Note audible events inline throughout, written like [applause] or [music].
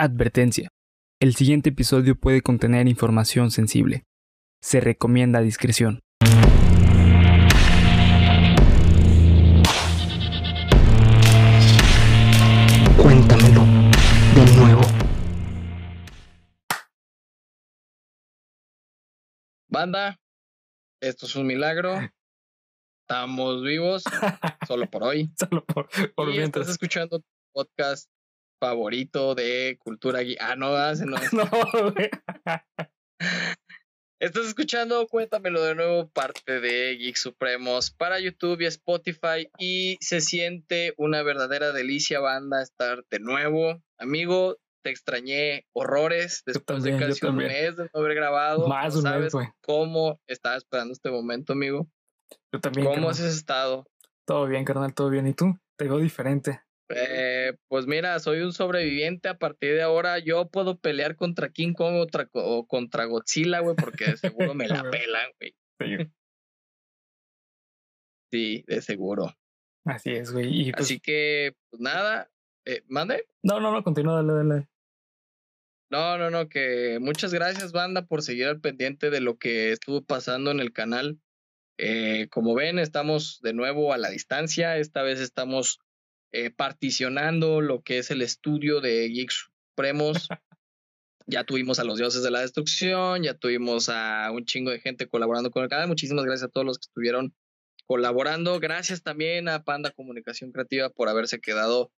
Advertencia. El siguiente episodio puede contener información sensible. Se recomienda discreción. Cuéntamelo de nuevo. Banda, esto es un milagro. Estamos vivos, [laughs] solo por hoy. Solo por, por y mientras. estás escuchando tu podcast favorito de cultura gui- Ah, no, ah, [laughs] no. No, güey. Estás escuchando, cuéntamelo de nuevo, parte de Geek Supremos para YouTube y Spotify. Y se siente una verdadera delicia, banda, estar de nuevo. Amigo, te extrañé horrores después también, de casi un mes de no haber grabado. Más No un mes, sabes güey. cómo estaba esperando este momento, amigo. Yo también. ¿Cómo carnal. has estado? Todo bien, carnal, todo bien. ¿Y tú? Te veo diferente. Eh, pues mira, soy un sobreviviente. A partir de ahora, yo puedo pelear contra King Kong o, tra- o contra Godzilla, güey, porque de seguro me la [laughs] pelan, güey. Sí, Sí, de seguro. Así es, güey. Pues, Así que, pues nada, eh, mande. No, no, no, continúa, dale, dale. No, no, no, que muchas gracias, banda, por seguir al pendiente de lo que estuvo pasando en el canal. Eh, como ven, estamos de nuevo a la distancia. Esta vez estamos eh, particionando lo que es el estudio de Geeks Supremos. [laughs] ya tuvimos a los dioses de la destrucción, ya tuvimos a un chingo de gente colaborando con el canal. Muchísimas gracias a todos los que estuvieron colaborando. Gracias también a Panda Comunicación Creativa por haberse quedado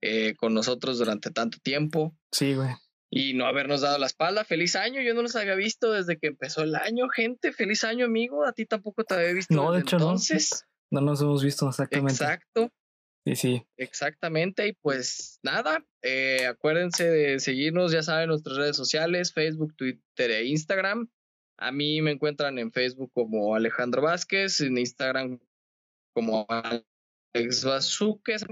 eh, con nosotros durante tanto tiempo Sí, güey. y no habernos dado la espalda. Feliz año, yo no los había visto desde que empezó el año, gente. Feliz año, amigo. A ti tampoco te había visto. No, de hecho, no. entonces. No nos hemos visto exactamente. Exacto, Sí, exactamente. Y pues nada, eh, acuérdense de seguirnos, ya saben, nuestras redes sociales, Facebook, Twitter e Instagram. A mí me encuentran en Facebook como Alejandro Vázquez, en Instagram como Alex Vázquez.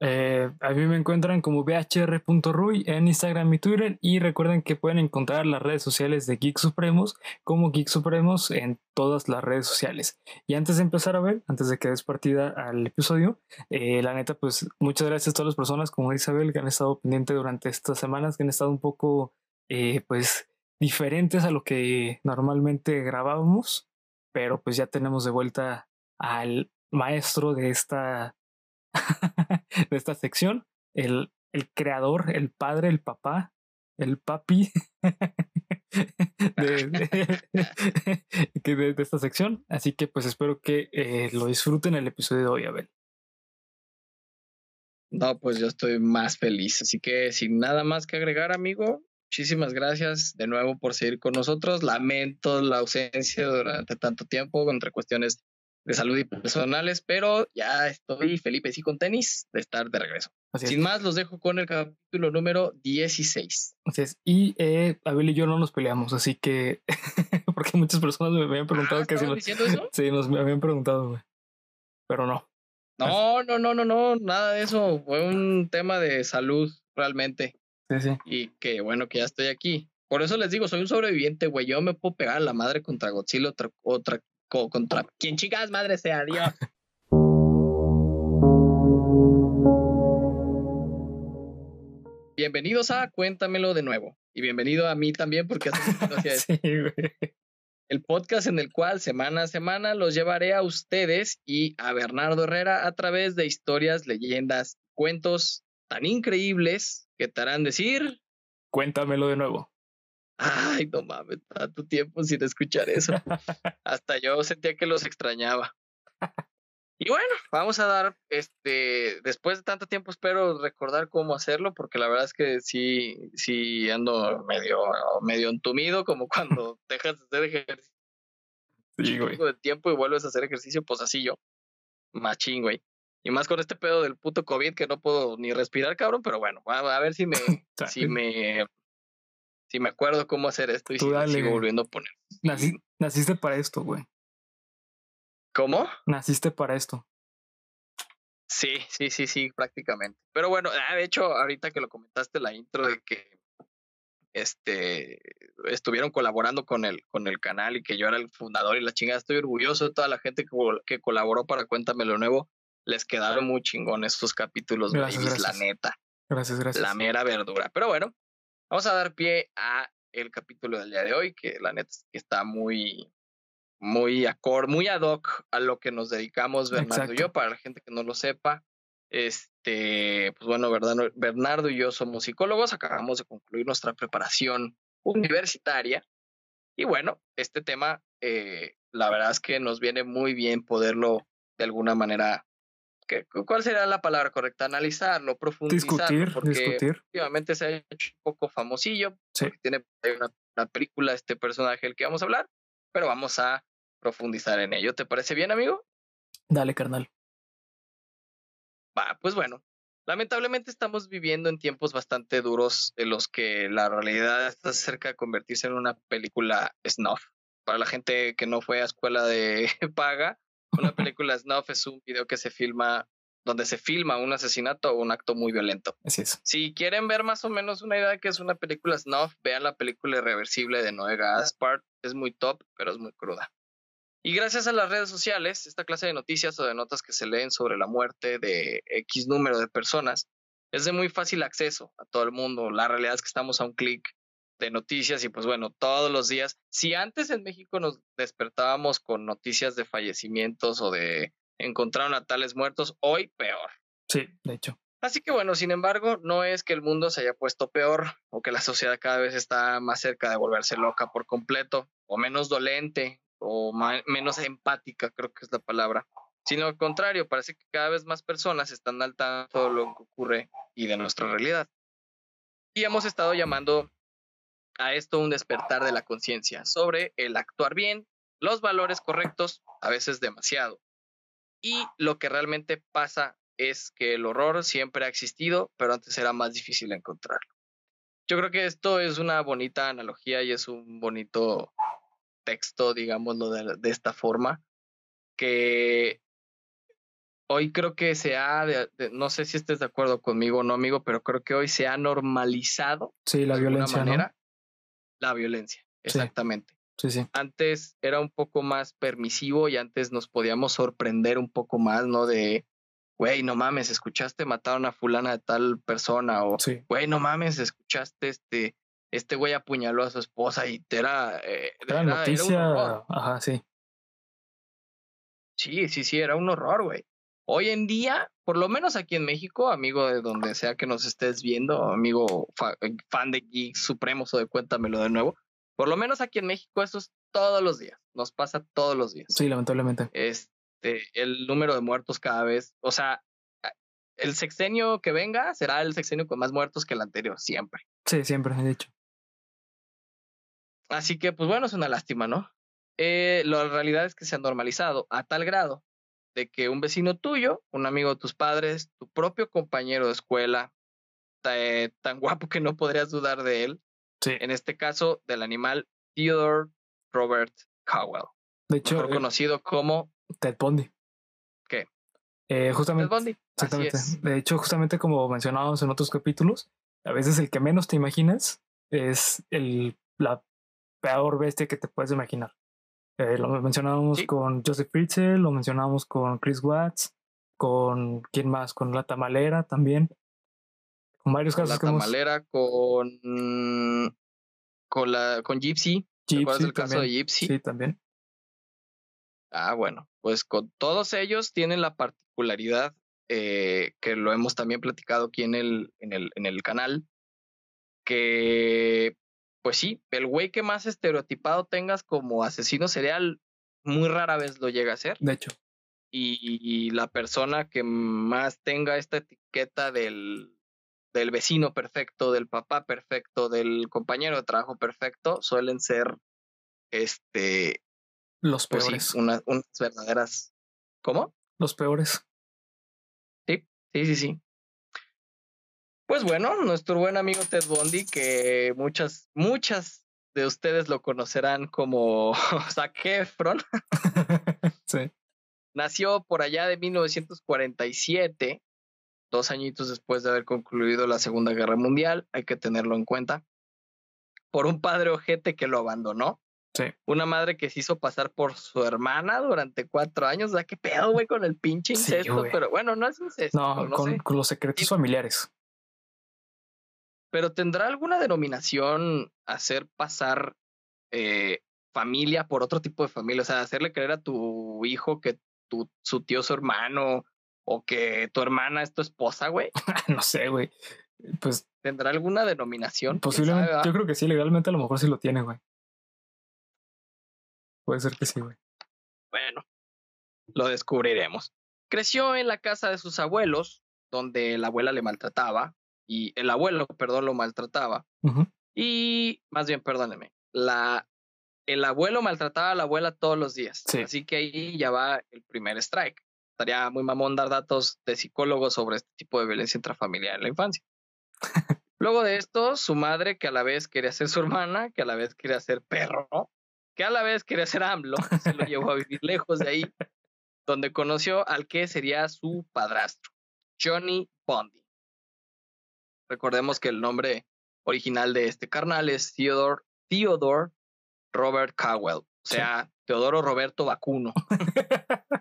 Eh, a mí me encuentran como bhr.ruy en Instagram y Twitter y recuerden que pueden encontrar las redes sociales de Geek Supremos como Geek Supremos en todas las redes sociales. Y antes de empezar a ver, antes de que des partida al episodio, eh, la neta, pues muchas gracias a todas las personas como Isabel que han estado pendientes durante estas semanas, que han estado un poco, eh, pues, diferentes a lo que normalmente grabábamos, pero pues ya tenemos de vuelta al maestro de esta [laughs] de esta sección, el, el creador, el padre, el papá, el papi [laughs] de, [laughs] de- de esta sección. Así que pues espero que eh, lo disfruten el episodio de hoy, Abel. No, pues yo estoy más feliz. Así que sin nada más que agregar, amigo, muchísimas gracias de nuevo por seguir con nosotros. Lamento la ausencia durante tanto tiempo entre cuestiones de salud y personales, pero ya estoy Felipe sí con tenis de estar de regreso. Así es. Sin más, los dejo con el capítulo número 16. Así es. Y eh, Abel y yo no nos peleamos, así que [laughs] porque muchas personas me habían preguntado Ah, que si ¿estaban nos, diciendo eso? sí, nos me habían preguntado, güey. Pero no. No, no, no, no, no, nada de eso. Fue un tema de salud realmente. Sí, sí. Y que bueno que ya estoy aquí. Por eso les digo, soy un sobreviviente, güey. Yo me puedo pegar a la madre contra Godzilla, otra, otra, co- contra quien chicas madre sea, Dios. [laughs] Bienvenidos a Cuéntamelo de nuevo. Y bienvenido a mí también, porque [laughs] esto. Sí, el podcast en el cual semana a semana los llevaré a ustedes y a Bernardo Herrera a través de historias, leyendas, cuentos tan increíbles que te harán decir, Cuéntamelo de nuevo. Ay, no mames, tanto tiempo sin escuchar eso. [laughs] Hasta yo sentía que los extrañaba. Y bueno, vamos a dar, este, después de tanto tiempo espero recordar cómo hacerlo, porque la verdad es que sí, sí ando medio, medio entumido, como [laughs] cuando dejas de hacer ejercicio Sí, güey. de tiempo y vuelves a hacer ejercicio, pues así yo. Machín, güey. Y más con este pedo del puto COVID que no puedo ni respirar, cabrón, pero bueno, a, a ver si me, [laughs] si me, si me acuerdo cómo hacer esto y Tú si dale, sigo güey. volviendo a poner. Nací- naciste para esto, güey. ¿Cómo? Naciste para esto. Sí, sí, sí, sí, prácticamente. Pero bueno, ah, de hecho, ahorita que lo comentaste la intro de que este estuvieron colaborando con el, con el canal y que yo era el fundador y la chingada, estoy orgulloso de toda la gente que, col- que colaboró para Cuéntamelo Nuevo. Les quedaron muy chingones estos capítulos, Gracias, babies, la neta. Gracias, gracias. la mera verdura. Pero bueno, vamos a dar pie a el capítulo del día de hoy, que la neta está muy, muy acorde, muy ad hoc a lo que nos dedicamos Bernardo y yo. Para la gente que no lo sepa, este, pues bueno, Bernardo, Bernardo y yo somos psicólogos, acabamos de concluir nuestra preparación universitaria. Y bueno, este tema, eh, la verdad es que nos viene muy bien poderlo de alguna manera, ¿qué- ¿cuál sería la palabra correcta? Analizarlo, profundizarlo, Discutir, porque discutir. últimamente se ha hecho un poco famosillo, Sí. porque tiene una, una película este personaje del que vamos a hablar, pero vamos a profundizar en ello. ¿Te parece bien, amigo? Dale, carnal. Va, pues bueno, lamentablemente estamos viviendo en tiempos bastante duros en los que la realidad está cerca de convertirse en una película snuff. Para la gente que no fue a escuela de [laughs] paga, una película snuff es un video que se filma, donde se filma un asesinato o un acto muy violento. Así es. Si quieren ver más o menos una idea de que es una película snuff, vean la película Irreversible de Noé Gaspar. Es muy top, pero es muy cruda. Y gracias a las redes sociales, esta clase de noticias o de notas que se leen sobre la muerte de X número de personas es de muy fácil acceso a todo el mundo. La realidad es que estamos a un clic de noticias y pues bueno, todos los días, si antes en México nos despertábamos con noticias de fallecimientos o de encontraron a tales muertos, hoy peor. Sí, de hecho. Así que bueno, sin embargo, no es que el mundo se haya puesto peor o que la sociedad cada vez está más cerca de volverse loca por completo o menos dolente o menos empática, creo que es la palabra. Sino al contrario, parece que cada vez más personas están al tanto de lo que ocurre y de nuestra realidad. Y hemos estado llamando a esto un despertar de la conciencia sobre el actuar bien, los valores correctos, a veces demasiado. Y lo que realmente pasa es que el horror siempre ha existido, pero antes era más difícil encontrarlo. Yo creo que esto es una bonita analogía y es un bonito texto, digámoslo de, de esta forma, que hoy creo que se ha, de- de- no sé si estés de acuerdo conmigo o no, amigo, pero creo que hoy se ha normalizado Sí, la de violencia, manera la violencia. Exactamente. Sí, sí. Antes era un poco más permisivo y antes nos podíamos sorprender un poco más, ¿no? De, güey, no mames, escuchaste mataron a fulana de tal persona o, Sí. güey, no mames, escuchaste este, este güey apuñaló a su esposa y te era, eh, Era era- era un noticia. horror. Ajá, sí. Sí, sí, sí, era un horror, güey. Hoy en día, por lo menos aquí en México, amigo de donde sea que nos estés viendo, amigo fa- eh, fan de Geeks Supremos o de Cuéntamelo de nuevo, por lo menos aquí en México eso es todos los días, nos pasa todos los días. Sí, lamentablemente. Este, el número de muertos cada vez, o sea, el sexenio que venga será el sexenio con más muertos que el anterior, siempre. Sí, siempre he dicho. Así que, pues bueno, es una lástima, ¿no? Eh, la realidad es que se ha normalizado a tal grado de que un vecino tuyo, un amigo de tus padres, tu propio compañero de escuela, ta- eh, tan [laughs] guapo que no podrías dudar de él, Sí. en este caso del animal Theodore Robert Cowell, De hecho, mejor eh, conocido como Ted Bundy. ¿Qué? Eh, Ted justamente. Bundy. Así Exactamente. De hecho, justamente como mencionábamos en otros capítulos, a veces el que menos te imaginas es el, la peor bestia que te puedes imaginar. Eh, lo mencionábamos Sí. con Joseph Fritzl, lo mencionábamos con Chris Watts, con quién más, con la tamalera también. Con varios Con casos la que hemos tamalera, con, con, la, con Gypsy. ¿Te acuerdas Gypsy del caso de. Gypsy? Sí, también. Ah, bueno, pues con todos ellos tienen la particularidad eh, que lo hemos también platicado aquí en el, en el, en el canal, que pues sí, el güey que más estereotipado tengas como asesino serial, muy rara vez lo llega a ser. De hecho, Y, y la persona que más tenga esta etiqueta del, del vecino perfecto, del papá perfecto, del compañero de trabajo perfecto, suelen ser este los pues peores. sí, una- unas verdaderas. ¿Cómo? Los peores. Sí, sí, sí. Pues bueno, nuestro buen amigo Ted Bundy, que muchas, muchas de ustedes lo conocerán como [laughs] Zac Efron, [laughs] sí. nació por allá de 1947, dos añitos después de haber concluido la Segunda Guerra Mundial, hay que tenerlo en cuenta, por un padre ojete que lo abandonó. Sí. Una madre que se hizo pasar por su hermana durante cuatro años. O sea, qué pedo, güey, con el pinche incesto. pero bueno, no es incesto. No, No, con, sé. con los secretos Sí. familiares. Pero ¿tendrá alguna denominación hacer pasar eh, familia por otro tipo de familia? O sea, hacerle creer a tu hijo que tu, su tío es su hermano o que tu hermana es tu esposa, güey. [laughs] no sé, güey. Pues ¿Tendrá alguna denominación? posiblemente, yo creo que sí, legalmente a lo mejor sí lo tiene, güey. Puede ser que sí, güey. Bueno, lo descubriremos. Creció en la casa de sus abuelos, donde la abuela le maltrataba, y el abuelo, perdón, lo maltrataba. Ujú. Y más bien, perdóneme, la, el abuelo maltrataba a la abuela todos los días. Sí. Así que ahí ya va el primer strike. Estaría muy mamón dar datos de psicólogos sobre este tipo de violencia intrafamiliar en la infancia. Luego de esto, su madre, que a la vez quería ser su hermana, que a la vez quería ser perro, que a la vez quería ser AMLO, se lo llevó a vivir lejos de ahí, donde conoció al que sería su padrastro, Johnny Bondi. Recordemos que el nombre original de este carnal es Theodore, Theodore Robert Cowell, o Sí. sea, Teodoro Roberto Vacuno. [laughs]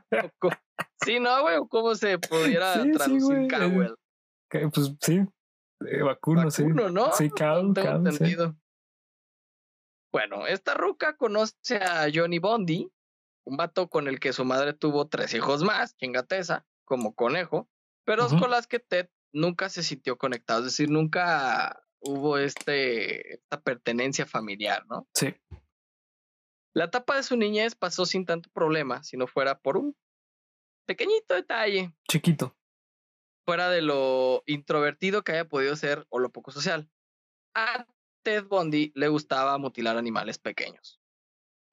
sí, no, güey, ¿cómo se pudiera Sí, traducir eh, Cowell? Pues sí. eh, vacuno, sí. Vacuno, ¿no? Sí, cow, Tengo cow, sí. entendido. Bueno, esta ruca conoce a Johnny Bondi, un vato con el que su madre tuvo tres hijos más, chingateza, como conejo, pero Ujú. con las que Ted nunca se sintió conectado, es decir, nunca hubo este, esta pertenencia familiar, ¿no? Sí. La etapa de su niñez pasó sin tanto problema, si no fuera por un pequeñito detalle, Chiquito. fuera de lo introvertido que haya podido ser o lo poco social. A Ted Bundy le gustaba mutilar animales pequeños.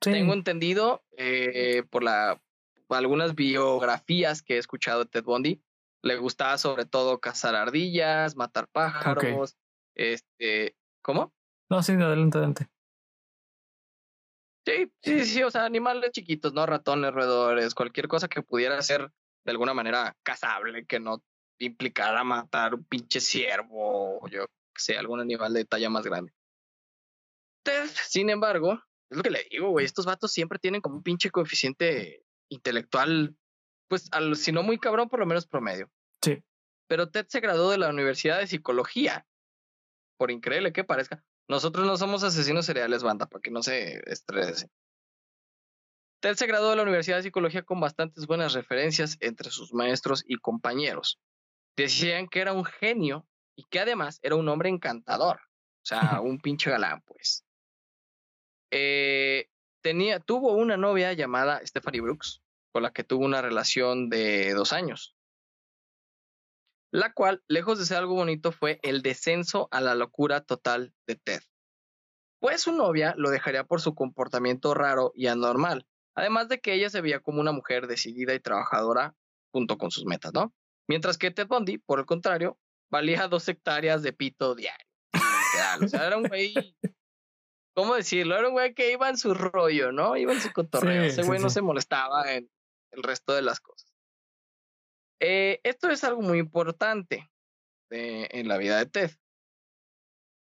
Sí. Tengo entendido eh, por la algunas biografías que he escuchado de Ted Bundy, le gustaba sobre todo cazar ardillas, matar pájaros, este, ¿cómo? No, sí, adelante, adelante. Sí, sí, sí, o sea, animales chiquitos, ¿no? Ratones, roedores, cualquier cosa que pudiera ser de alguna manera cazable, que no implicara matar un pinche ciervo o yo que sé, algún animal de talla más grande. Ted, sin embargo, es lo que le digo, güey, estos vatos siempre tienen como un pinche coeficiente intelectual, pues, al, si no muy cabrón, por lo menos promedio. Sí. Pero Ted se graduó de la Universidad de Psicología, por increíble que parezca. Nosotros no somos asesinos seriales, banda, para que no se estresen. Ted se graduó de la Universidad de Psicología con bastantes buenas referencias entre sus maestros y compañeros. Decían que era un genio y que además era un hombre encantador. O sea, [laughs] un pinche galán, pues. Eh, tenía, tuvo una novia llamada Stephanie Brooks, con la que tuvo una relación de dos años. La cual, lejos de ser algo bonito, fue el descenso a la locura total de Ted. Pues su novia lo dejaría por su comportamiento raro y anormal, además de que ella se veía como una mujer decidida y trabajadora junto con sus metas, ¿no? Mientras que Ted Bundy, por el contrario, valía dos hectáreas de pito diario. O sea, era un güey, ¿cómo decirlo? Era un güey que iba en su rollo, ¿no? Iba en su cotorreo. Sí, Ese sí, güey no sí. se molestaba en el resto de las cosas. Eh, esto es algo muy importante en la vida de Ted,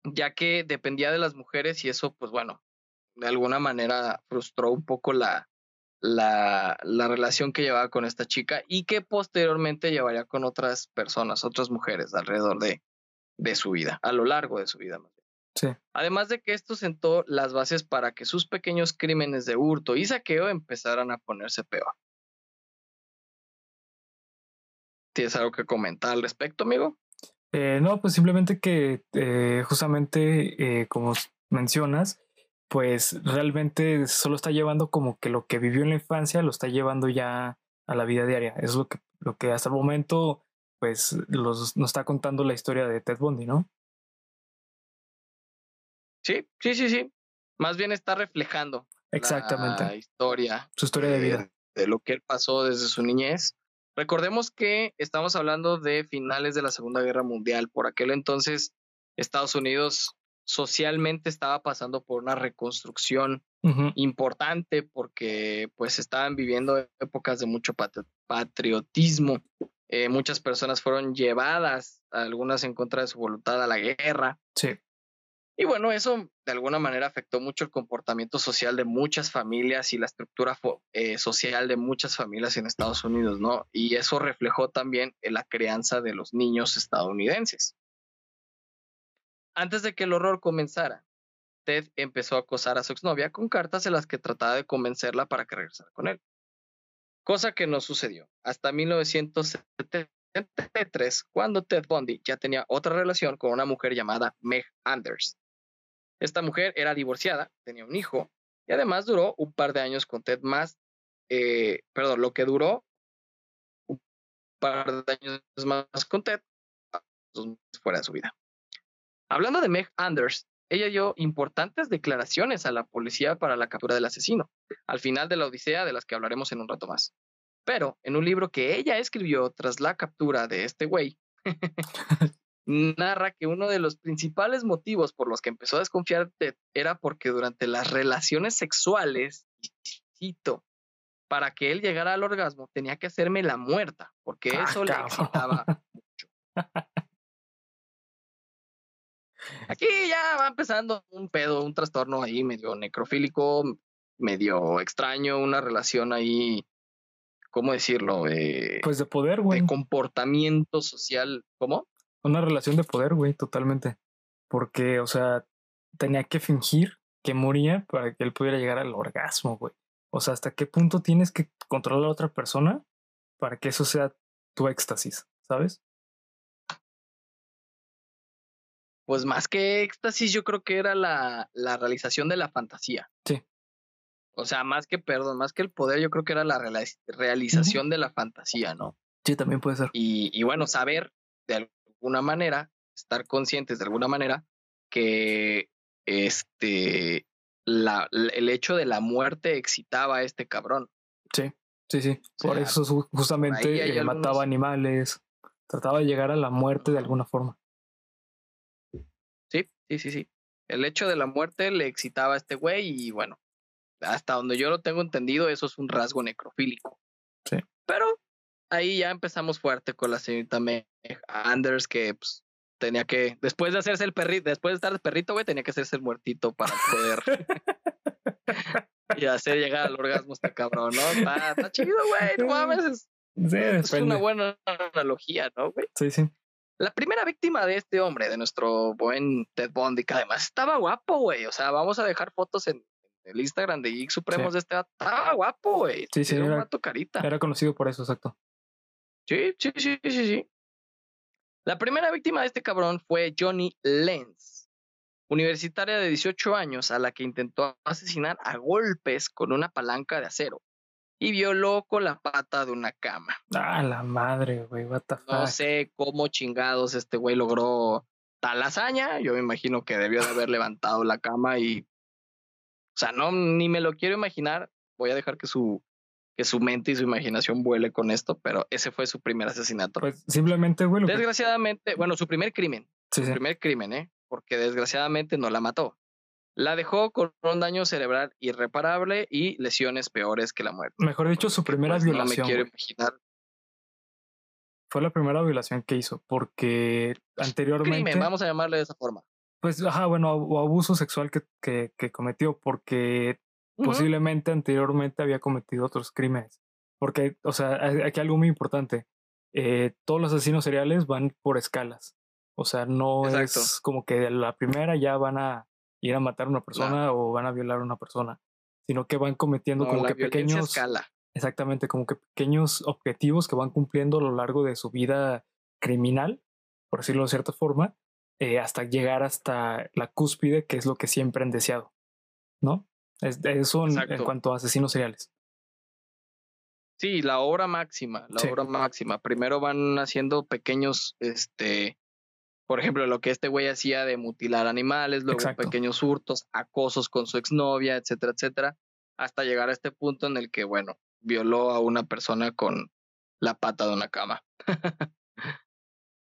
ya que dependía de las mujeres y eso, pues bueno, de alguna manera frustró un poco la, la, la relación que llevaba con esta chica y que posteriormente llevaría con otras personas, otras mujeres alrededor de, de su vida, a lo largo de su vida. Sí. Además de que esto sentó las bases para que sus pequeños crímenes de hurto y saqueo empezaran a ponerse peor. ¿Tienes algo que comentar al respecto, amigo? Eh, no, pues simplemente que eh, justamente eh, como mencionas, pues realmente solo está llevando como que lo que vivió en la infancia lo está llevando ya a la vida diaria. Es lo que, lo que hasta el momento pues los, nos está contando la historia de Ted Bundy, ¿no? Sí, sí, sí, sí. Más bien está reflejando Exactamente. la historia Su historia de eh, vida. de lo que él pasó desde su niñez. Recordemos que estamos hablando de finales de la Segunda Guerra Mundial. Por aquel entonces, Estados Unidos socialmente estaba pasando por una reconstrucción importante porque pues estaban viviendo épocas de mucho patri- patriotismo. Eh, muchas personas fueron llevadas, algunas en contra de su voluntad, a la guerra. Sí, Y bueno, eso de alguna manera afectó mucho el comportamiento social de muchas familias y la estructura eh, social de muchas familias en Estados Unidos, ¿no? Y eso reflejó también en la crianza de los niños estadounidenses. Antes de que el horror comenzara, Ted empezó a acosar a su exnovia con cartas en las que trataba de convencerla para que regresara con él. Cosa que no sucedió hasta 1973, cuando Ted Bundy ya tenía otra relación con una mujer llamada Meg Anders. Esta mujer era divorciada, tenía un hijo y además duró un par de años con Ted más, eh, perdón, lo que duró un par de años más con Ted fuera de su vida. Hablando de Meg Anders, ella dio importantes declaraciones a la policía para la captura del asesino, al final de la Odisea de las que hablaremos en un rato más. Pero en un libro que ella escribió tras la captura de este güey, [laughs] narra que uno de los principales motivos por los que empezó a desconfiar de era porque durante las relaciones sexuales, cito, para que él llegara al orgasmo tenía que hacerme la muerta, porque Ah, eso le excitaba mucho. Aquí ya va empezando un pedo, un trastorno ahí medio necrofílico, medio extraño, una relación ahí, ¿cómo decirlo? Eh, Pues de poder, güey. de comportamiento social, ¿cómo? Una relación de poder, güey, totalmente. Porque, o sea, tenía que fingir que moría para que él pudiera llegar al orgasmo, güey. O sea, ¿hasta qué punto tienes que controlar a otra persona para que eso sea tu éxtasis, ¿sabes? Pues más que éxtasis, yo creo que era la, la realización de la fantasía. Sí. O sea, más que, perdón, más que el poder, yo creo que era la realiz- realización de la fantasía, ¿no? Sí, también puede ser. Y, y bueno, saber de alguna manera, estar conscientes de alguna manera que este la, el hecho de la muerte excitaba a este cabrón. Sí, sí, sí. O Por sea, eso justamente eh, mataba animales, trataba de llegar a la muerte de alguna forma. Sí, sí, sí, sí. El hecho de la muerte le excitaba a este güey y bueno, hasta donde yo lo tengo entendido, eso es un rasgo necrofílico. Sí. Pero ahí ya empezamos fuerte con la señorita Meg Anders que pues, tenía que, después de hacerse el perrito, después de estar el perrito, güey, tenía que hacerse el muertito para poder [laughs] y hacer llegar al orgasmo este cabrón, ¿no? Está, está chido, güey, no mames, es, Sí, es una buena analogía, ¿no, güey? Sí, sí. La primera víctima de este hombre, de nuestro buen Ted Bundy, que además estaba guapo, güey. O sea, vamos a dejar fotos en el Instagram de Geek Supremos de este. Estaba guapo, güey. Sí, sí, Era era- carita. Era conocido por eso, exacto. Sí, sí, sí, sí, sí. La primera víctima de este cabrón fue Johnny Lenz, universitaria de 18 años a la que intentó asesinar a golpes con una palanca de acero y violó con la pata de una cama. Ah, la madre, güey, what the No fuck. sé cómo chingados este güey logró tal hazaña. Yo me imagino que debió de haber levantado la cama y. O sea, no, ni me lo quiero imaginar. Voy a dejar que su, que su mente y su imaginación vuele con esto, pero ese fue su primer asesinato. Pues simplemente, güey, que... Desgraciadamente, bueno, su primer crimen. Sí, Su sí. primer crimen, ¿eh? Porque desgraciadamente no la mató. La dejó con un daño cerebral irreparable y lesiones peores que la muerte. Mejor dicho, su primera pues, No me violación. quiero imaginar. Fue la primera violación que hizo, porque anteriormente... Crimen, vamos a llamarle de esa forma. Pues, ajá, bueno, o abuso sexual que, que, que cometió, porque Posiblemente anteriormente había cometido otros crímenes. Porque, o sea, hay- aquí algo muy importante. eh, todos los asesinos seriales van por escalas. O sea, no Exacto. es como que de la primera ya van a ir a matar a una persona o van a violar a una persona, sino que van cometiendo No, como la que pequeños, escala. exactamente, como que pequeños objetivos que van cumpliendo a lo largo de su vida criminal, por decirlo de cierta forma, eh, hasta llegar hasta la cúspide, que es lo que siempre han deseado, ¿no? Es, eso en, cuanto a asesinos seriales. Sí, la obra máxima, la Sí. obra máxima. Primero van haciendo pequeños, este, por ejemplo, lo que este güey hacía de mutilar animales, luego Exacto. pequeños hurtos, acosos con su exnovia, etcétera, etcétera, hasta llegar a este punto en el que, bueno, violó a una persona con la pata de una cama. [laughs]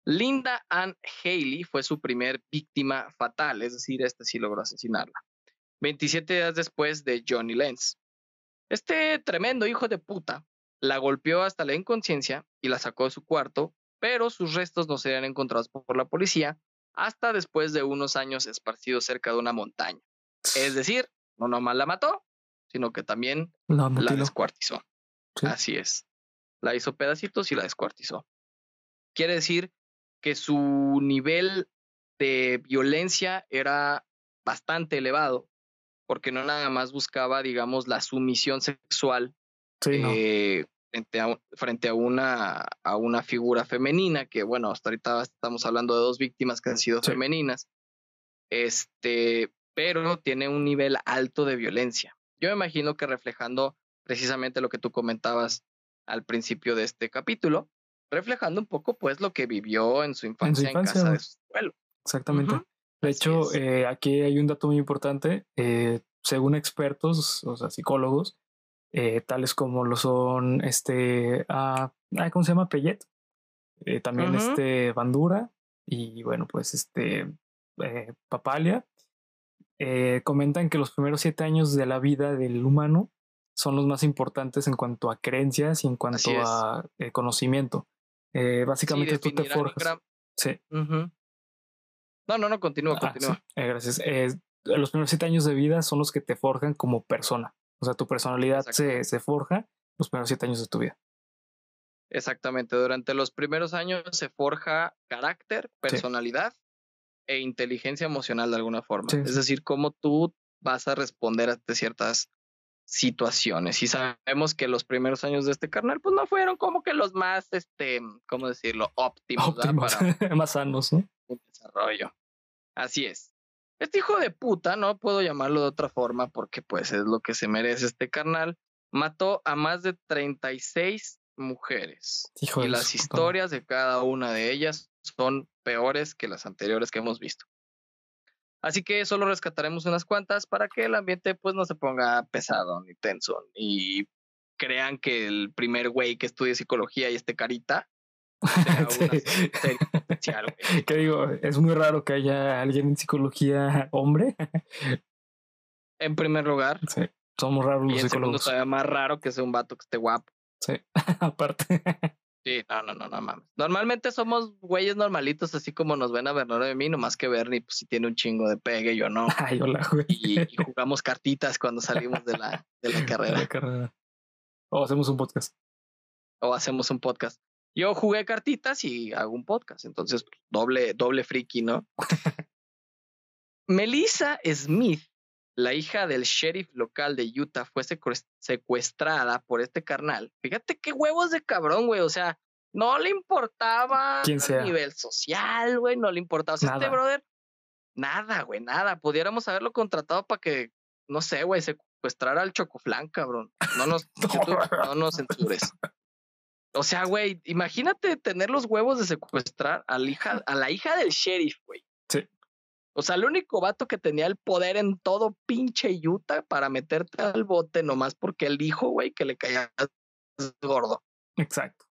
Linda Ann Haley fue su primer víctima fatal, es decir, este sí logró asesinarla. 27 días después de Johnny Lenz. Este tremendo hijo de puta la golpeó hasta la inconsciencia y la sacó de su cuarto, pero sus restos no serían encontrados por la policía hasta después de unos años esparcidos cerca de una montaña. Es decir, no nomás la mató, sino que también la descuartizó. Sí. Así es. La hizo pedacitos y la descuartizó. Quiere decir que su nivel de violencia era bastante elevado, porque no nada más buscaba, digamos, la sumisión sexual Sí, no. eh, frente, a, frente a, una, a una figura femenina, que bueno, hasta ahorita estamos hablando de dos víctimas que han sido Sí. femeninas, este, pero tiene un nivel alto de violencia. Yo me imagino que reflejando precisamente lo que tú comentabas al principio de este capítulo, reflejando un poco pues lo que vivió en su infancia en, infancia, casa de su abuelo. Exactamente. De hecho, eh, aquí hay un dato muy importante. eh, según expertos, o sea, psicólogos, eh, tales como lo son este, ah, ¿cómo se llama? Pellet. también este Bandura y bueno, pues este Papalia. comentan que los primeros siete años de la vida del humano son los más importantes en cuanto a creencias y en cuanto Así a conocimiento. Sí, básicamente tú te forjas. Sí. No, no, no, continúa, Ah, continúa. sí, eh, gracias. Eh, los primeros siete años de vida son los que te forjan como persona. O sea, tu personalidad se, se forja los primeros siete años de tu vida. Exactamente. Durante los primeros años se forja carácter, Sí. personalidad e inteligencia emocional de alguna forma. Sí, es decir, cómo tú vas a responder ante ciertas situaciones. Y sabemos que los primeros años de este carnal, pues no fueron como que los más, este, ¿cómo decirlo? Óptimos. Óptimos, para [laughs] más sanos, ¿no? un desarrollo. Así es. Este hijo de puta, no puedo llamarlo de otra forma porque pues es lo que se merece este carnal, mató a más de 36 mujeres. Hijo y las puta historias de cada una de ellas son peores que las anteriores que hemos visto. Así que solo rescataremos unas cuantas para que el ambiente pues no se ponga pesado ni tenso y crean que el primer güey que estudie psicología y este carita [laughs] Sí. especial. [laughs] Que digo, es muy raro que haya alguien en psicología hombre. En primer lugar, Sí, somos raros y los en segundo psicólogos. todavía más raro que sea un vato que esté guapo. Sí, [laughs] aparte. Sí, no, no, no, no mames. Normalmente somos güeyes normalitos, así como nos ven a Bernardo y a mí, nomás que Bernie, pues si tiene un chingo de pegue, yo no. [laughs] Ay, hola, güey. Y, y jugamos cartitas cuando salimos de la, de la [laughs] De carrera la carrera. O hacemos un podcast. o hacemos un podcast. Yo jugué cartitas y hago un podcast, entonces doble, doble friki, ¿no? [laughs] Melissa Smith, la hija del sheriff local de Utah, fue secuest- secuestrada por este carnal. Fíjate qué huevos de cabrón, güey. O sea, no le importaba el nivel social, güey, no le importaba. O sea, este brother, nada, güey, nada. Pudiéramos haberlo contratado para que, no sé, güey, secuestrara al chocoflán, cabrón. No nos, [laughs] YouTube, no nos censures. O sea, güey, imagínate tener los huevos de secuestrar a la hija, a la hija del sheriff, güey. O sea, el único vato que tenía el poder en todo pinche Utah para meterte al bote nomás porque él dijo, güey, que le caía gordo. Exacto.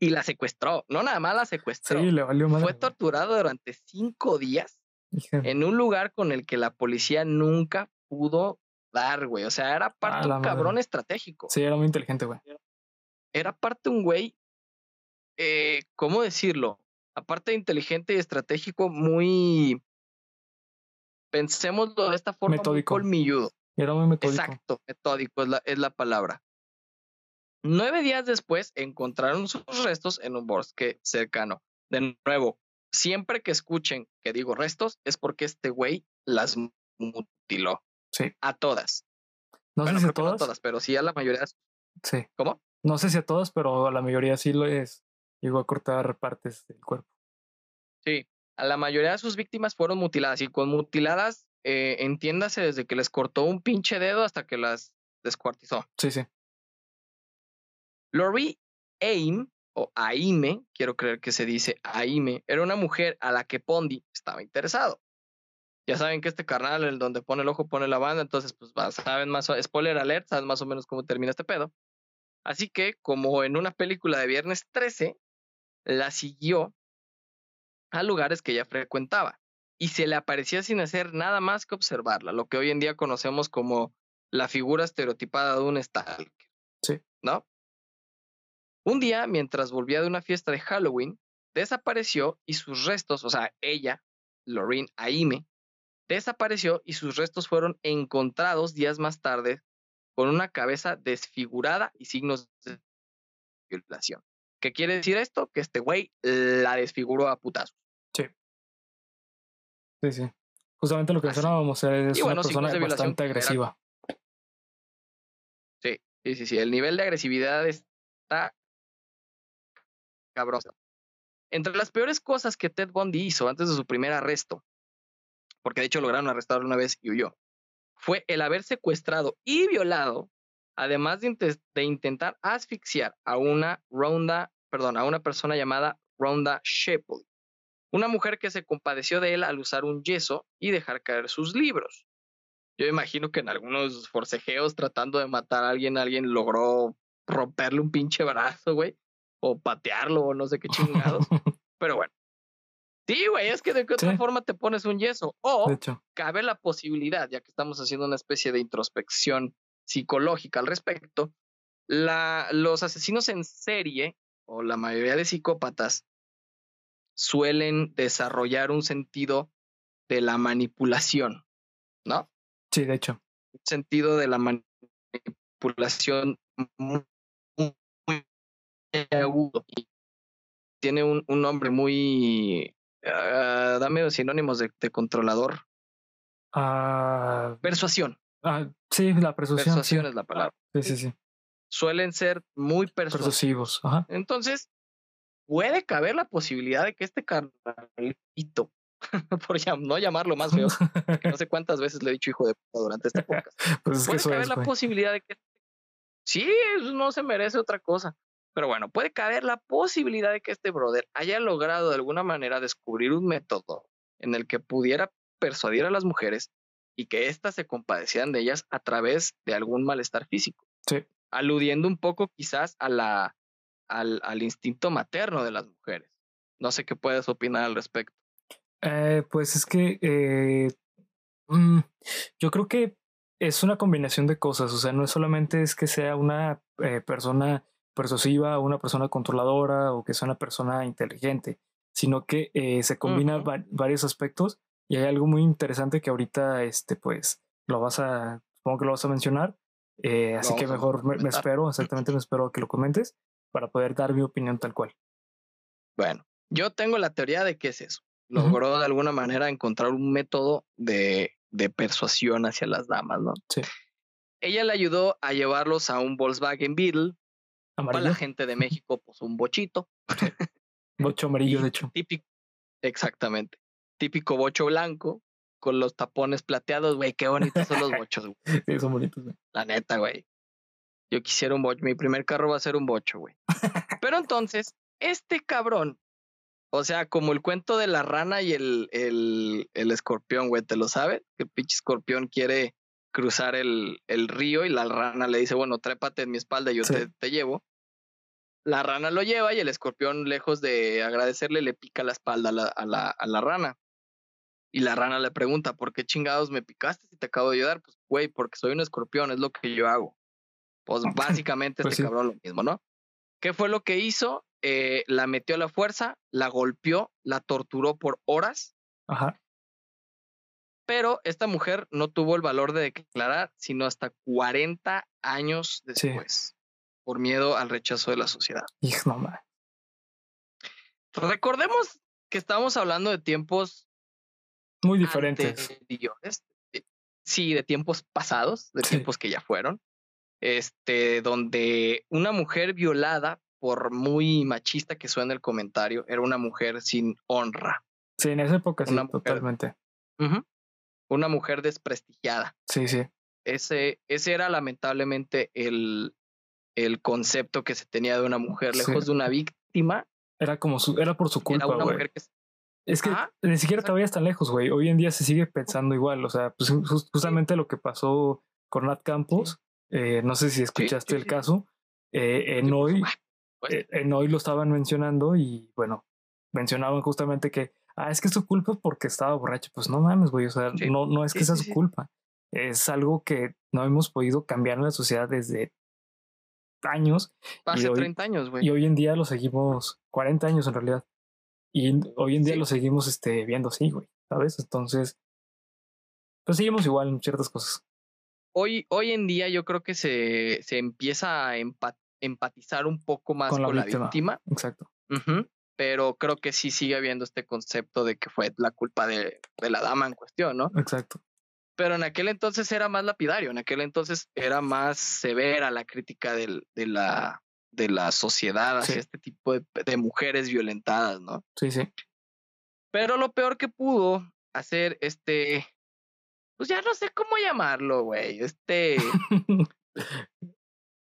Y la secuestró. No nada más la secuestró. Sí, le valió madre. Fue torturado durante cinco días en un lugar con el que la policía nunca pudo dar, güey. O sea, era parte un madre. cabrón estratégico. Sí, era muy inteligente, güey. era parte un güey, eh, ¿cómo decirlo? Aparte de inteligente y estratégico, muy, pensémoslo de esta forma, Metódico. muy colmilludo. Era muy metódico. Exacto, metódico es la, es la palabra. Nueve días después encontraron sus restos en un bosque cercano. De nuevo, siempre que escuchen que digo restos, es porque este güey las mutiló. Sí. A todas. No bueno, sé si a que no todas. todas, pero sí a la mayoría. Sí. ¿Cómo? No sé si a todas, pero a la mayoría sí lo es. Llegó a cortar partes del cuerpo. Sí, a la mayoría de sus víctimas fueron mutiladas y con mutiladas, eh, entiéndase desde que les cortó un pinche dedo hasta que las descuartizó. Sí, sí. Lori Aim, o Aime, quiero creer que se dice Aime, era una mujer a la que Pondi estaba interesado. Ya saben que este carnal, el donde pone el ojo, pone la banda, entonces, pues, saben más, spoiler alert, saben más o menos cómo termina este pedo. Así que, como en una película de Viernes 13, la siguió a lugares que ella frecuentaba y se le aparecía sin hacer nada más que observarla, lo que hoy en día conocemos como la figura estereotipada de un stalker. Sí. ¿No? Un día, mientras volvía de una fiesta de Halloween, desapareció y sus restos, o sea, ella, Lorraine Aime, desapareció y sus restos fueron encontrados días más tarde con una cabeza desfigurada y signos de violación. ¿Qué quiere decir esto? Que este güey la desfiguró a putazos. Sí. Sí, sí. Justamente lo que mencionábamos, es Y una bueno, si persona bastante era- agresiva. Sí, sí, sí, sí. El nivel de agresividad está cabrón. Entre las peores cosas que Ted Bundy hizo antes de su primer arresto, porque de hecho lograron arrestarlo una vez y huyó, fue el haber secuestrado y violado, además de, inte- de intentar asfixiar a una Ronda, perdón, a una persona llamada Ronda Shepley, una mujer que se compadeció de él al usar un yeso y dejar caer sus libros. Yo imagino que en algunos forcejeos tratando de matar a alguien, alguien logró romperle un pinche brazo, güey, o patearlo, o no sé qué chingados. [laughs] Pero bueno. Sí, güey, es que de qué otra Sí. forma te pones un yeso. O cabe la posibilidad, ya que estamos haciendo una especie de introspección psicológica al respecto, la, los asesinos en serie o la mayoría de psicópatas suelen desarrollar un sentido de la manipulación, ¿no? sí, de hecho. Un sentido de la manipulación muy, muy agudo. Y tiene un, un nombre muy... ah, dame los sinónimos de, de controlador. Ah, Persuasión. Ah, sí, la persuasión. Persuasión es la palabra. Sí, sí, sí. Suelen ser muy persuasivos. Persuasivos. Ajá. Entonces, puede caber la posibilidad de que este carnalito, [laughs] por no llamarlo más feo, que no sé cuántas veces le he dicho hijo de puta durante este podcast, [laughs] Pues es que puede eso caber es, la güey. posibilidad de que sí, eso no se merece otra cosa. Pero bueno, puede caber la posibilidad de que este brother haya logrado de alguna manera descubrir un método en el que pudiera persuadir a las mujeres y que éstas se compadecieran de ellas a través de algún malestar físico. Sí. Aludiendo un poco quizás a la, al, al instinto materno de las mujeres. No sé qué puedes opinar al respecto. Eh, pues es que eh, mm, yo creo que es una combinación de cosas, o sea, no es solamente es que sea una eh, persona persuasiva, una persona controladora o que sea una persona inteligente, sino que se combina va- varios aspectos y hay algo muy interesante que ahorita, este, pues, lo vas a, supongo que lo vas a mencionar, eh, así que mejor me, espero, exactamente me espero que lo comentes para poder dar mi opinión tal cual. Bueno, yo tengo la teoría de que es eso. Logró de alguna manera encontrar un método de, de persuasión hacia las damas, ¿no? Sí. Ella le ayudó a llevarlos a un Volkswagen Beetle, para Amarillo, la gente de [laughs] México, pues un bochito, bocho [laughs] amarillo, de hecho. típico, exactamente, típico bocho blanco, con los tapones plateados, güey, qué bonitos son los [laughs] bochos, güey. Sí, son bonitos. güey. La neta, güey. Yo quisiera un bocho. Mi primer carro va a ser un bocho, güey. [laughs] Pero entonces, este cabrón, o sea, como el cuento de la rana y el, el, el escorpión, güey, ¿te lo sabes? Que el pinche escorpión quiere cruzar el, el río y la rana le dice, bueno, trépate en mi espalda y yo Sí. te, te llevo. La rana lo lleva y el escorpión, lejos de agradecerle, le pica la espalda a la, a la, a la rana. Y la rana le pregunta, ¿por qué chingados me picaste si te acabo de ayudar? Pues, güey, porque soy un escorpión, es lo que yo hago. Pues básicamente Pues este sí. cabrón lo mismo, ¿no? ¿Qué fue lo que hizo? Eh, la metió a la fuerza, la golpeó, la torturó por horas, Ajá. pero esta mujer no tuvo el valor de declarar, sino hasta 40 años Sí. después, por miedo al rechazo de la sociedad. Hijo, no, ma. Recordemos que estamos hablando de tiempos Muy diferentes. anteriores, eh, Sí, de tiempos pasados, de Sí. tiempos que ya fueron. Este, donde una mujer violada, por muy machista que suene el comentario, era una mujer sin honra. Sí, en esa época sí, Una mujer. totalmente. Una mujer desprestigiada. Sí, sí. Ese, ese era lamentablemente el, el concepto que se tenía de una mujer, Sí. lejos de una víctima. Era como su, era por su Era culpa, una güey. mujer que Es que Ajá, ni siquiera te vayas tan lejos, güey. Hoy en día se sigue pensando igual. O sea, pues jus- justamente lo que pasó con Nat Campos. eh, no sé si escuchaste sí, el sí. caso. eh, en hoy, eh, en hoy lo estaban mencionando y bueno, mencionaban justamente que, ah, es que es su culpa porque estaba borracho. Pues no mames, güey. O sea, no, no es que sea su culpa. Es algo que no hemos podido cambiar en la sociedad desde años hace hoy- 30 años, güey. y hoy en día lo seguimos 40 años en realidad. Y hoy en día Sí. lo seguimos este, viendo así, güey, ¿sabes? Entonces, pues seguimos igual en ciertas cosas. hoy, hoy en día yo creo que se, se empieza a empa- empatizar un poco más Con con la la, víctima. Exacto. Pero creo que sí sigue habiendo este concepto de que fue la culpa de, de la dama en cuestión, ¿no? Exacto. Pero en aquel entonces era más lapidario, en aquel entonces era más severa la crítica del, de, la, de la sociedad hacia Sí. este tipo de, de mujeres violentadas, ¿no? Sí, sí. Pero lo peor que pudo hacer este, pues ya no sé cómo llamarlo, güey, este, [laughs]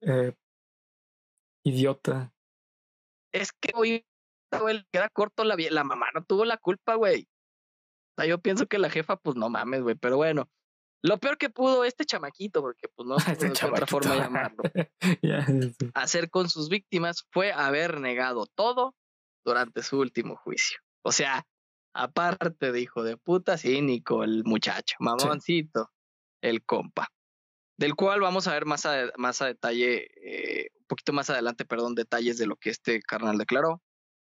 Eh, idiota. es que hoy, queda corto la, la mamá, no tuvo la culpa, güey. O sea, yo pienso que la jefa, pues no mames, güey, pero bueno. Lo peor que pudo este chamaquito, porque pues no [laughs] Este de otra forma chamaquito. [laughs] llamarlo, sí, hacer con sus víctimas fue haber negado todo durante su último juicio. O sea, aparte de hijo de puta, cínico el muchacho, mamoncito, el compa, del cual vamos a ver más a, más a detalle, eh, un poquito más adelante, perdón, detalles de lo que este carnal declaró.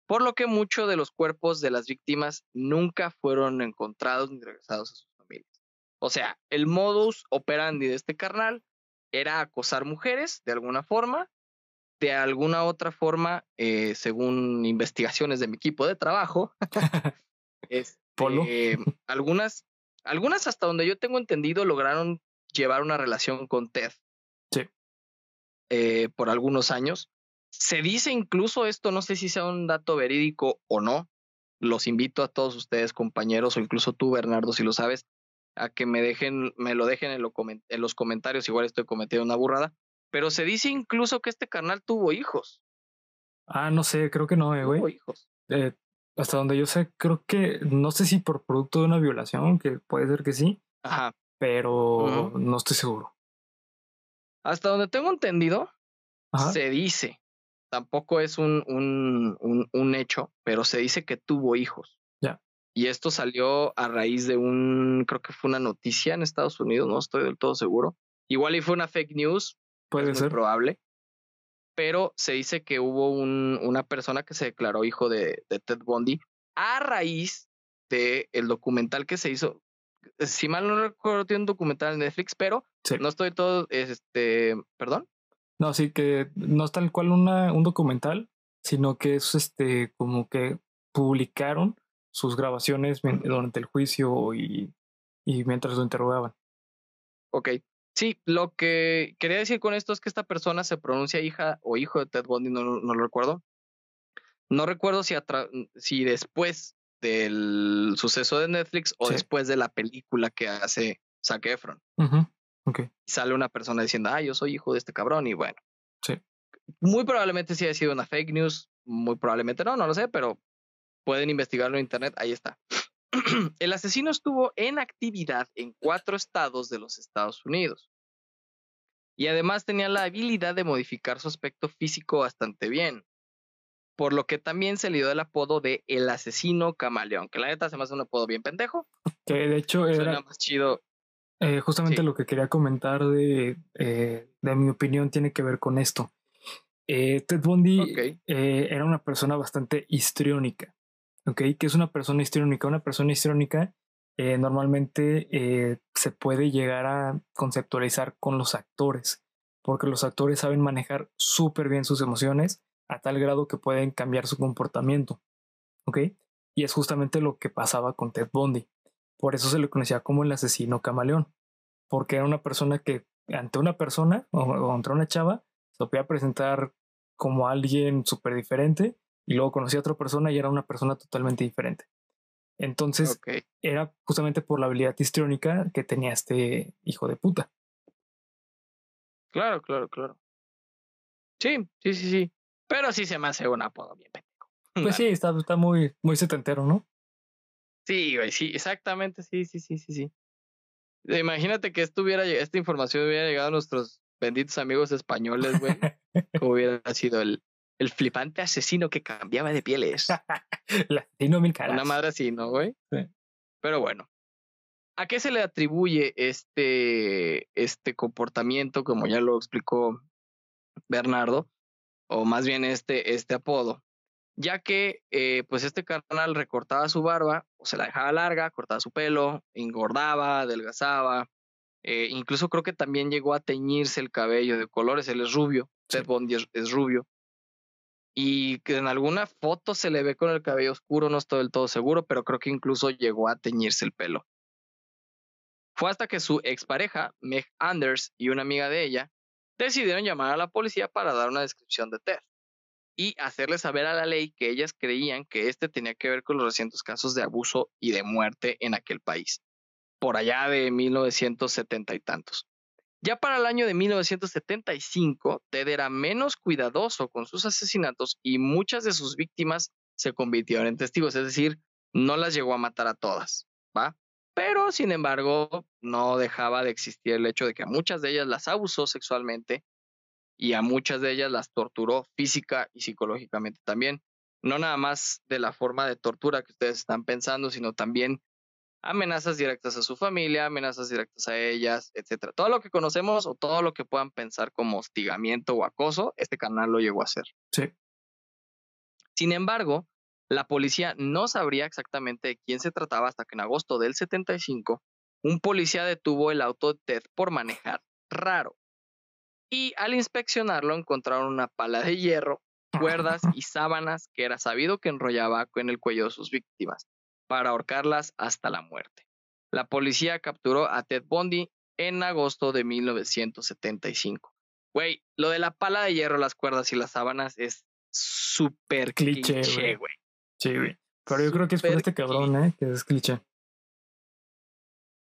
Por lo que muchos de los cuerpos de las víctimas nunca fueron encontrados ni regresados a sus familias. O sea, el modus operandi de este carnal era acosar mujeres de alguna forma, de alguna otra forma, eh, según investigaciones de mi equipo de trabajo, [laughs] este, Polo. algunas, algunas hasta donde yo tengo entendido lograron llevar una relación con Ted. Sí. eh, por algunos años. Se dice incluso esto, no sé si sea un dato verídico o no. Los invito a todos ustedes, compañeros, o incluso tú, Bernardo, si lo sabes, a que me dejen, me lo dejen en, lo comen- en los comentarios. Igual estoy cometiendo una burrada. Pero se dice incluso que este carnal tuvo hijos. Ah, no sé, creo que no, eh, Tuvo güey. hijos. Eh, hasta donde yo sé, creo que, no sé si por producto de una violación, que puede ser que sí, Ajá. pero no estoy seguro. Hasta donde tengo entendido, Ajá. se dice, tampoco es un, un, un, un hecho, pero se dice que tuvo hijos. Y esto salió a raíz de un, creo que fue una noticia en Estados Unidos, no estoy del todo seguro. Igual y fue una fake news, Puede es muy ser. probable. Pero se dice que hubo un, una persona que se declaró hijo de, de Ted Bundy a raíz de el documental que se hizo. Si mal no recuerdo, tiene un documental en Netflix, pero Sí. no estoy todo, este, perdón. No, sí, que no es tal cual una, un documental, sino que es este como que publicaron sus grabaciones durante el juicio y, y mientras lo interrogaban. Ok. Sí, lo que quería decir con esto es que esta persona se pronuncia hija o hijo de Ted Bundy, no, no lo recuerdo. No recuerdo si, atra- si después del suceso de Netflix o Sí. después de la película que hace Zac Efron. Ujú, Ok. Y sale una persona diciendo, ah, yo soy hijo de este cabrón y bueno. Sí. Muy probablemente sí haya sido una fake news, muy probablemente no, no lo sé, pero pueden investigarlo en internet, ahí está. [clears throat] El asesino estuvo en actividad en cuatro estados de los Estados Unidos. Y además tenía la habilidad de modificar su aspecto físico bastante bien. Por lo que también se le dio el apodo de el asesino camaleón, que la neta se me hace un apodo bien pendejo. Que de hecho Suena era más chido. eh, justamente Sí. lo que quería comentar de, eh, de mi opinión tiene que ver con esto. Eh, Ted Bundy era una persona bastante histriónica. ¿Ok? Que es una persona histriónica? Una persona histriónica eh, normalmente eh, se puede llegar a conceptualizar con los actores, porque los actores saben manejar súper bien sus emociones a tal grado que pueden cambiar su comportamiento. ¿Ok? Y es justamente lo que pasaba con Ted Bundy. Por eso se le conocía como el asesino camaleón, porque era una persona que ante una persona o, o ante una chava se podía presentar como alguien súper diferente y luego conocía a otra persona y era una persona totalmente diferente. Entonces era justamente por la habilidad histriónica que tenía este hijo de puta. Claro, claro, claro. Sí, sí, sí, sí. Pero sí se me hace un apodo bien pendejo. [laughs] Pues sí, está, está muy, muy setentero, ¿no? Sí, güey, sí, exactamente, sí, sí, sí, sí, sí. Imagínate que lle- esta información hubiera llegado a nuestros benditos amigos españoles, güey. [laughs] como hubiera sido el, el flipante asesino que cambiaba de pieles. [laughs] Latino mil caras. Una madre así, ¿no, güey? Sí. Pero bueno. ¿A qué se le atribuye este, este comportamiento, como ya lo explicó Bernardo? O más bien este, este apodo. Ya que, eh, pues, este carnal recortaba su barba, o se la dejaba larga, cortaba su pelo, engordaba, adelgazaba. eh, incluso creo que también llegó a teñirse el cabello de colores. Él es rubio. Sí. Ted Bundy es, es rubio. Y que en alguna foto se le ve con el cabello oscuro, no estoy del todo seguro, pero creo que incluso llegó a teñirse el pelo. Fue hasta que su expareja, Meg Anders, y una amiga de ella decidieron llamar a la policía para dar una descripción de Ted y hacerle saber a la ley que ellas creían que este tenía que ver con los recientes casos de abuso y de muerte en aquel país, por allá de 1970 y tantos. Ya para el año de 1975, Ted era menos cuidadoso con sus asesinatos y muchas de sus víctimas se convirtieron en testigos, es decir, no las llegó a matar a todas, ¿va? Pero, sin embargo, no dejaba de existir el hecho de que a muchas de ellas las abusó sexualmente y a muchas de ellas las torturó física y psicológicamente también. No nada más de la forma de tortura que ustedes están pensando, sino también amenazas directas a su familia, amenazas directas a ellas, etcétera. Todo lo que conocemos o todo lo que puedan pensar como hostigamiento o acoso, este canal lo llegó a hacer. Sí. Sin embargo, la policía no sabría exactamente de quién se trataba hasta que en agosto del 75, un policía detuvo el auto de Ted por manejar raro y al inspeccionarlo encontraron una pala de hierro, cuerdas [laughs] y sábanas que era sabido que enrollaba en el cuello de sus víctimas para ahorcarlas hasta la muerte. La policía capturó a Ted Bundy en agosto de 1975. Güey, lo de la pala de hierro, las cuerdas y las sábanas es súper cliché, güey. Sí, güey. Pero yo creo que es por este cabrón, ¿eh? Que es cliché.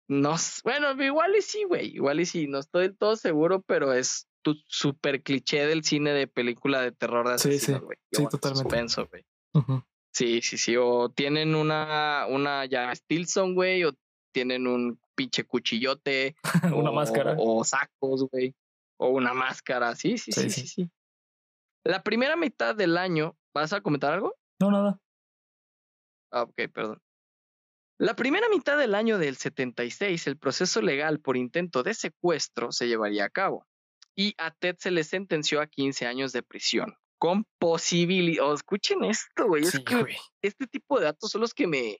No, bueno, igual y sí, güey. Igual y sí. No estoy del todo seguro, pero es súper cliché del cine de película de terror de asesinos, güey. Sí, sí. sí totalmente. güey. Sí, sí, sí. O tienen una, una ya Stilson, güey, o tienen un pinche cuchillote. [laughs] una máscara. O sacos, güey. O una máscara. Sí sí sí, sí, sí, La primera mitad del año, ¿vas a comentar algo? No, nada. Ah, ok, perdón. La primera mitad del año del 76, el proceso legal por intento de secuestro se llevaría a cabo y a Ted se le sentenció a 15 años de prisión con posibilidad. escuchen esto, güey. es que este tipo de datos son los que me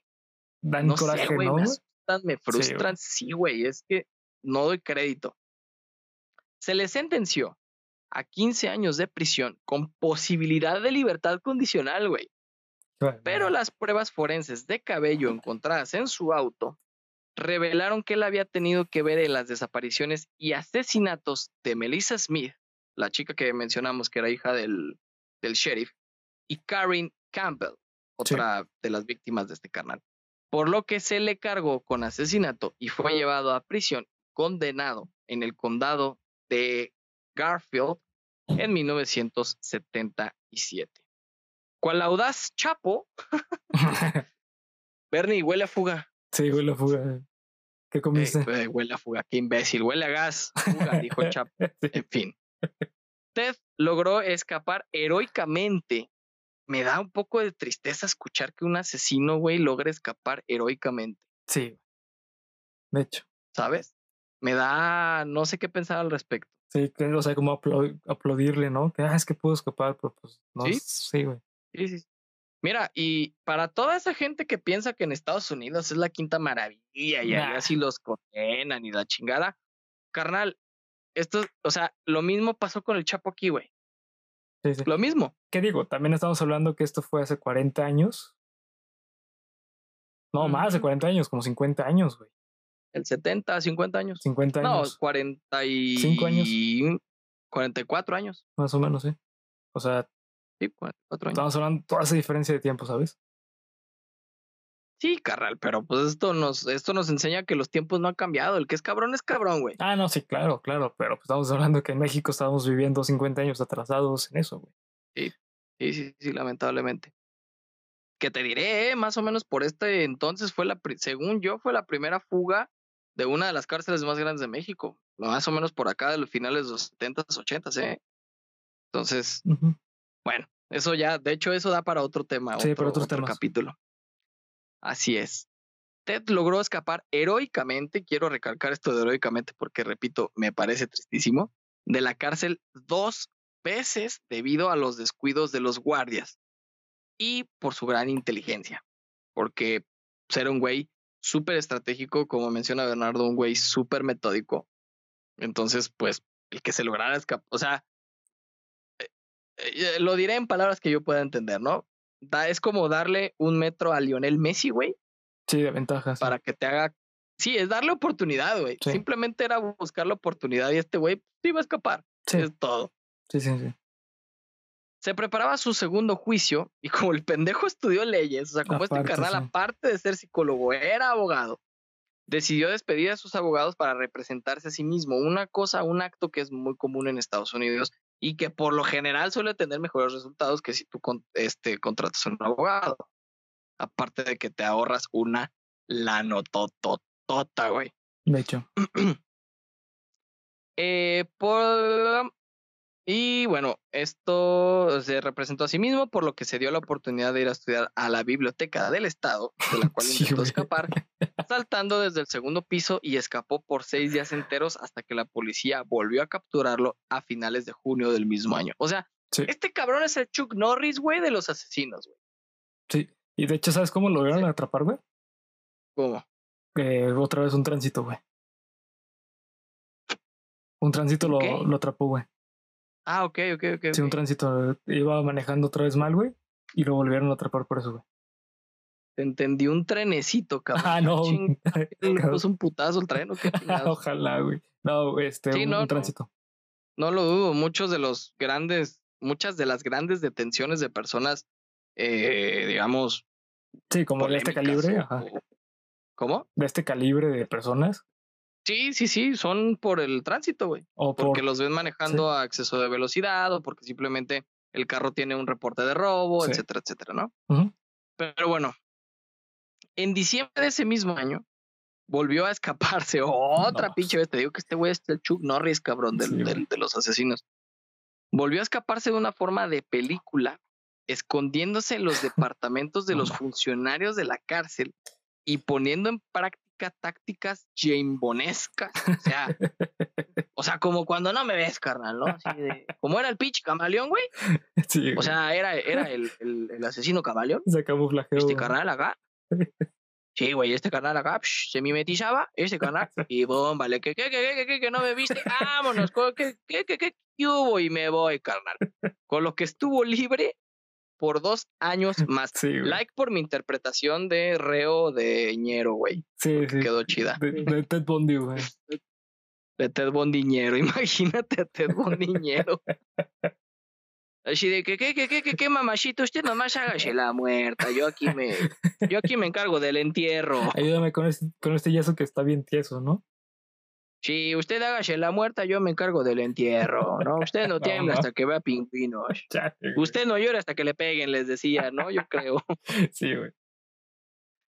dan coraje, Me asustan, me frustran. Sí, güey. Es que no doy crédito. Se le sentenció a 15 años de prisión con posibilidad de libertad condicional, güey. Pero las pruebas forenses de cabello encontradas en su auto revelaron que él había tenido que ver en las desapariciones y asesinatos de Melissa Smith, la chica que mencionamos que era hija del, del sheriff, y Karen Campbell, otra de las víctimas de este carnal. Por lo que se le cargó con asesinato y fue llevado a prisión, condenado en el condado de Garfield en 1977. Cual audaz Chapo, [laughs] Bernie huele a fuga. Sí, huele a fuga. ¿Qué comiste? Eh, huele a fuga, qué imbécil, huele a gas. Fuga, dijo el Chapo. [laughs] En fin. Ted logró escapar heroicamente. Me da un poco de tristeza escuchar que un asesino, güey, logra escapar heroicamente. Sí. De hecho. ¿Sabes? Me da, no sé qué pensar al respecto. Sí, que, o sea, como aplaudirle, ¿no? Que, ah, es que pudo escapar, pero pues no. Sí, sí, güey. Sí, sí. Mira, y para toda esa gente que piensa que en Estados Unidos es la quinta maravilla y así los condenan y la chingada, carnal, esto, o sea, lo mismo pasó con el Chapo aquí, güey. Sí, sí. Lo mismo. ¿Qué digo? También estamos hablando que esto fue hace 40 años. No, más de 40 años, como 50 años, güey. El 70, 50 años. 50 años. No, 45 años. 44 años. Más o menos, sí. O sea, Sí, cuatro años. Estamos hablando toda esa diferencia de tiempo, ¿sabes? Sí, carnal, pero pues esto nos, esto nos enseña que los tiempos no han cambiado. El que es cabrón es cabrón, güey. Ah, no, sí, claro, claro, pero pues estamos hablando que en México estamos viviendo 50 años atrasados en eso, güey. Sí, sí, sí, sí, lamentablemente. Que te diré, ¿eh? más o menos por este entonces fue la, según yo, fue la primera fuga de una de las cárceles más grandes de México. Más o menos por acá de los finales de los 70s, 80s, ¿eh? Entonces, bueno, eso ya, de hecho, eso da para otro tema, sí, para otro capítulo. Así es. Ted logró escapar heroicamente, quiero recalcar esto de heroicamente porque, repito, me parece tristísimo, de la cárcel dos veces debido a los descuidos de los guardias y por su gran inteligencia, porque ser un güey súper estratégico, como menciona Bernardo, un güey súper metódico. Entonces, pues, el que se lograra escapar, o sea, eh, lo diré en palabras que yo pueda entender, ¿no? Da, es como darle un metro a Lionel Messi, güey, Sí, de ventajas. para que te haga. Sí, es darle oportunidad, güey. Sí. Simplemente era buscar la oportunidad y este güey sí iba a escapar. Sí, Es todo. sí, sí, sí. Se preparaba su segundo juicio y como el pendejo estudió leyes, o sea, como Aparte, este carnal, sí. aparte de ser psicólogo, era abogado, decidió despedir a sus abogados para representarse a sí mismo. Una cosa, un acto que es muy común en Estados Unidos y que por lo general suele tener mejores resultados que si tú con- este, contratas a un abogado. Aparte de que te ahorras una lanotototota, güey. De hecho. [clears throat] Eh, por... Y bueno, esto se representó a sí mismo, por lo que se dio la oportunidad de ir a estudiar a la biblioteca del Estado, de la [laughs] cual Sí, intentó güey. escapar, [laughs] saltando desde el segundo piso y escapó por seis días enteros hasta que la policía volvió a capturarlo a finales de junio del mismo año. O sea, Sí. este cabrón es el Chuck Norris, güey, de los asesinos, güey. Sí. Y de hecho, ¿sabes cómo lo lograron Sí. atrapar, güey? ¿Cómo? Eh, otra vez un tránsito, güey. Un tránsito lo, lo atrapó, güey. Ah, ok, ok, ok. Sí, un tránsito iba manejando otra vez mal, güey. Y lo volvieron a atrapar por eso, güey. Te entendí un trenecito, [laughs] cabrón. Ah, no. Ching, ¿Le [laughs] puso un putazo el tren o qué? [laughs] Ojalá, güey. No, este, Sí, un, no, un no. tránsito. No lo dudo, muchos de los grandes, muchas de las grandes detenciones de personas, eh, digamos, Sí, como de este calibre, ajá. ¿Cómo? De este calibre de personas. Sí, sí, sí, son por el tránsito, güey. O Porque por. los ven manejando a exceso de velocidad o porque simplemente el carro tiene un reporte de robo, Sí. etcétera, etcétera, ¿no? Pero bueno, en diciembre de ese mismo año volvió a escaparse [laughs] otra No. pinche vez. Te digo que este güey es el Chuck Norris, cabrón, del- Sí, del- de los asesinos. Volvió a escaparse de una forma de película, escondiéndose en los departamentos de los funcionarios de la cárcel y poniendo en práctica tácticas jambonescas. O sea, [laughs] o sea, como cuando no me ves, carnal, ¿no? Así de, como era el pitch camaleón, güey. [laughs] Sí, O sea, era, era el, el- el asesino camaleón. se camuflajeó. Este canal acá. [laughs] Sí, güey, este canal acá psh, se mimetizaba, este canal, y boom, vale, que, que, que, que, que, que no me viste, vámonos, que, que, que, que, ¿qué hubo? Y me voy, carnal. Con lo que estuvo libre por dos años [laughs] más. Sí. Like por mi interpretación de reo de ñero, güey. sí, sí. Quedó chida. De, de Ted Bundy, güey. De Ted Bondiñero, [laughs] imagínate a Ted Bondiñero. Así de que, que, que, que, que, que, mamachito, usted nomás hágase la muerta. Yo aquí me, yo aquí me encargo del entierro. Ayúdame con este, con este yeso que está bien tieso, ¿no? Si usted hágase la muerta, yo me encargo del entierro, ¿no? Usted no [laughs] tiembla no. hasta que vea pingüinos. Usted no llora hasta que le peguen, les decía, ¿no? Yo creo. [laughs] Sí, güey.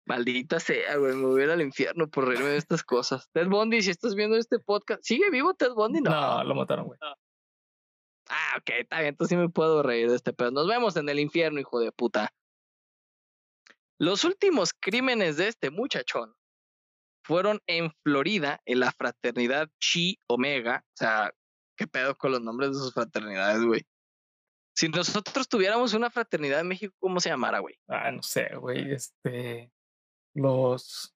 Maldita sea, güey, me voy a ir al infierno por reírme de estas cosas. Ted Bundy, si estás viendo este podcast, ¿sigue vivo Ted Bundy? No. No, lo mataron, güey. Ah, ok, está bien, entonces sí me puedo reír de este pedo. Nos vemos en el infierno, hijo de puta. Los últimos crímenes de este muchachón fueron en Florida, en la fraternidad Chi Omega. O sea, ¿qué pedo con los nombres de sus fraternidades, güey? Si nosotros tuviéramos una fraternidad en México, ¿cómo se llamara, güey? Ah, no sé, güey. Este. Los.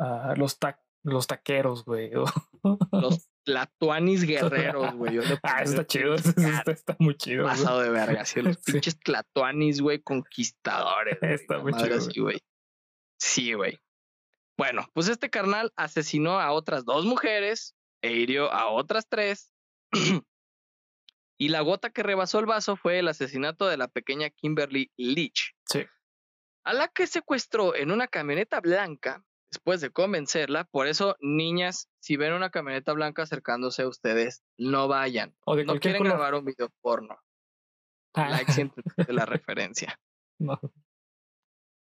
ah, los, ta- los taqueros, güey. Los [laughs] Tlatuanis guerreros, güey. [laughs] Ah, está chido. está, está muy chido. pasado de verga, así los [laughs] Sí. pinches Tlatuanis, güey, conquistadores. Está muy chido, así, güey. Sí, güey. Bueno, pues este carnal asesinó a otras dos mujeres e hirió a otras tres. [clears throat] y la gota que rebasó el vaso fue el asesinato de la pequeña Kimberly Leach, Sí. a la que secuestró en una camioneta blanca después de convencerla. Por eso, niñas, si ven una camioneta blanca acercándose a ustedes, no vayan. O de No quieren color. grabar un video porno. Ah, Like si entendiste [laughs] la referencia. no,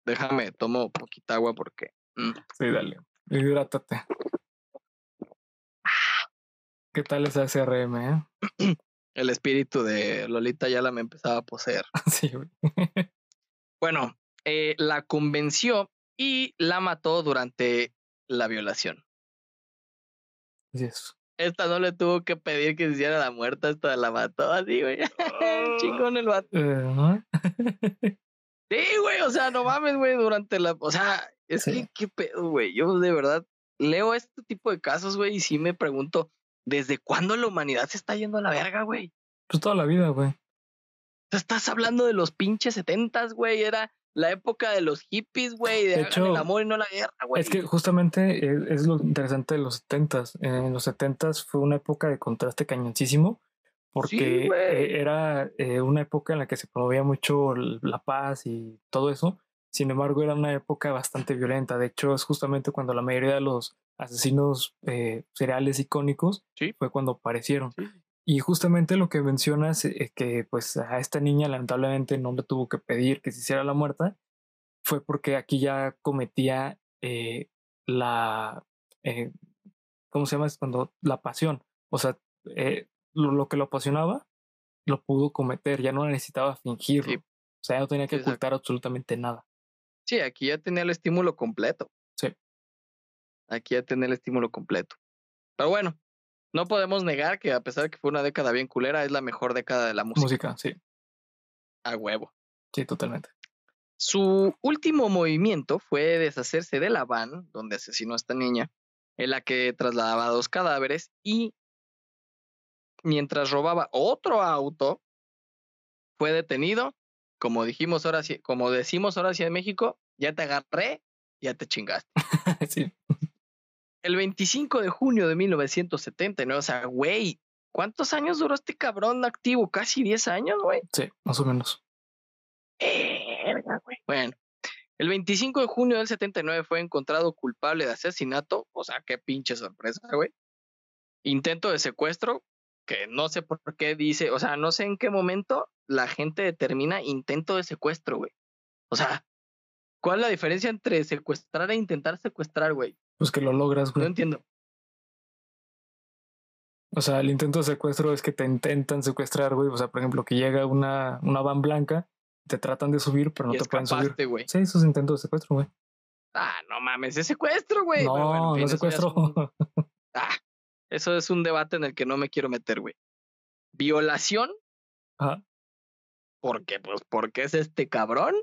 Déjame, tomo poquita agua porque. Mm, sí, dale. Hidrátate. ¿Qué tal esa SRM, eh? [clears throat] el espíritu de Lolita ya la me empezaba a poseer. [laughs] Sí, güey. [laughs] Bueno, eh, la convenció y la mató durante la violación. Así es. Esta no le tuvo que pedir que se hiciera la muerta, esta la mató así, güey. [laughs] Chingón el vato. ¿no? Sí, güey, o sea, no mames, güey, durante la. O sea, es Sí. que, qué pedo, güey. Yo de verdad leo este tipo de casos, güey, y sí me pregunto, ¿desde cuándo la humanidad se está yendo a la verga, güey? Pues toda la vida, güey. Estás hablando de los pinches setentas, güey. Era la época de los hippies, güey. De, hecho, el amor y no la guerra, güey. Es que justamente es, es lo interesante de los setentas. En los setentas fue una época de contraste cañoncísimo porque eh, era eh, una época en la que se promovía mucho la paz y todo eso. Sin embargo, era una época bastante violenta. De hecho, es justamente cuando la mayoría de los asesinos eh, seriales icónicos Sí. fue cuando aparecieron. Sí. Y justamente lo que mencionas, eh, que pues a esta niña lamentablemente no le tuvo que pedir que se hiciera la muerta, fue porque aquí ya cometía eh, la, eh, ¿cómo se llama? Es cuando la pasión, o sea, eh, lo, lo que lo apasionaba, lo pudo cometer, ya no necesitaba fingirlo, Sí. o sea, ya no tenía que exacto. ocultar absolutamente nada. Sí, aquí ya tenía el estímulo completo. Sí. Aquí ya tenía el estímulo completo. Pero bueno, no podemos negar que a pesar de que fue una década bien culera, es la mejor década de la música. Música, sí, A huevo. sí, totalmente. Su último movimiento fue deshacerse de la van donde asesinó a esta niña, en la que trasladaba dos cadáveres y mientras robaba otro auto, fue detenido. Como dijimos ahora como decimos ahora sí en México, ya te agarré, ya te chingaste. [laughs] sí, El 25 de junio de 1979, o sea, güey, ¿cuántos años duró este cabrón activo? Casi 10 años, güey. sí, más o menos. Verga, güey. Bueno, el 25 de junio del 79 fue encontrado culpable de asesinato, o sea, qué pinche sorpresa, güey. Intento de secuestro, que no sé por qué dice, o sea, no sé en qué momento la gente determina intento de secuestro, güey. O sea, ¿cuál es la diferencia entre secuestrar e intentar secuestrar, güey? Pues que lo logras, No güey. entiendo. O sea, el intento de secuestro es que te intentan secuestrar, güey. O sea, por ejemplo, que llega una, una van blanca, te tratan de subir, pero no y te pueden subir. güey. Sí, eso es intento de secuestro, güey. Ah, no mames, es secuestro, güey. No, bueno, en fin, no es secuestro. un- [laughs] Ah, eso es un debate en el que no me quiero meter, güey. Violación, Ajá. porque, pues, porque es este cabrón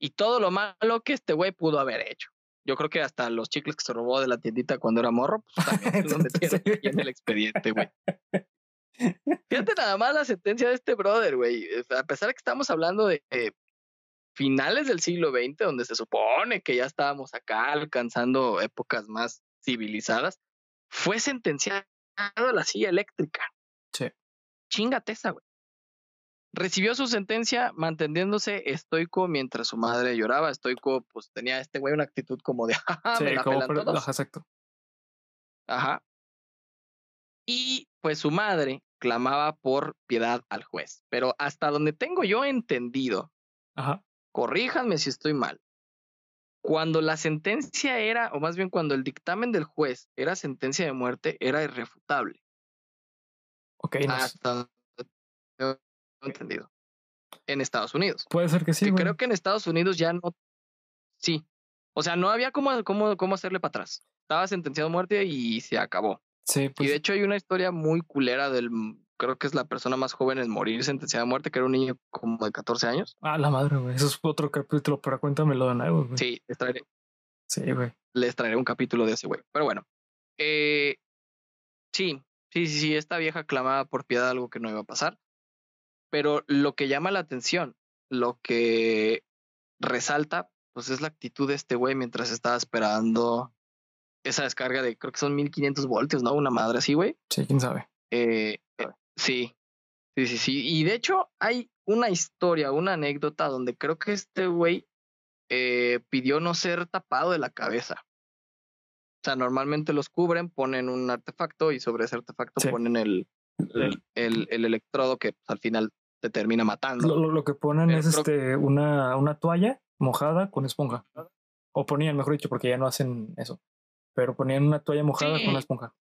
y todo lo malo que este güey pudo haber hecho. Yo creo que hasta los chicles que se robó de la tiendita cuando era morro, pues también [laughs] Sí. aquí en el expediente, güey. Fíjate nada más la sentencia de este brother, güey. Es- A pesar de que estamos hablando de eh, finales del siglo XX, donde se supone que ya estábamos acá alcanzando épocas más civilizadas, fue sentenciado a la silla eléctrica. Sí. Chingate esa, güey. Recibió su sentencia manteniéndose estoico mientras su madre lloraba. Estoico, pues tenía este güey una actitud como de, jaja, [laughs] Sí, me la como pelan todos". ajá, exacto. Ajá. Y pues su madre clamaba por piedad al juez. Pero hasta donde tengo yo entendido, Ajá. corríjanme si estoy mal. Cuando la sentencia era, o más bien cuando el dictamen del juez era sentencia de muerte, era irrefutable. Ok, no sé. Hasta tengo entendido. En Estados Unidos. Puede ser que sí, que creo que en Estados Unidos ya no. Sí. O sea, no había cómo, cómo, cómo hacerle para atrás. Estaba sentenciado a muerte y se acabó. Sí, Y pues de hecho hay una historia muy culera del, creo que es la persona más joven en morir sentenciada a muerte, que era un niño como de 14 años. Ah, la madre, güey. Eso es otro capítulo, pero cuéntamelo de nuevo, güey. Sí, les traeré, Sí, güey. les traeré un capítulo de ese güey. Pero bueno, eh, sí, sí, sí, sí, esta vieja clamaba por piedad algo que no iba a pasar. Pero lo que llama la atención, lo que resalta, pues es la actitud de este güey mientras estaba esperando esa descarga de, creo que son 1500 voltios, ¿no? Una madre así, güey. Sí, quién sabe. Eh, eh, sí, sí, sí, sí. Y de hecho hay una historia, una anécdota donde creo que este güey eh, pidió no ser tapado de la cabeza. O sea, normalmente los cubren, ponen un artefacto y sobre ese artefacto Sí. ponen el, el, el- el electrodo que pues, al final te termina matando. Lo, que ponen Pero es este una, una toalla mojada con esponja. O ponían, mejor dicho, porque ya no hacen eso. Pero ponían una toalla mojada con una esponja.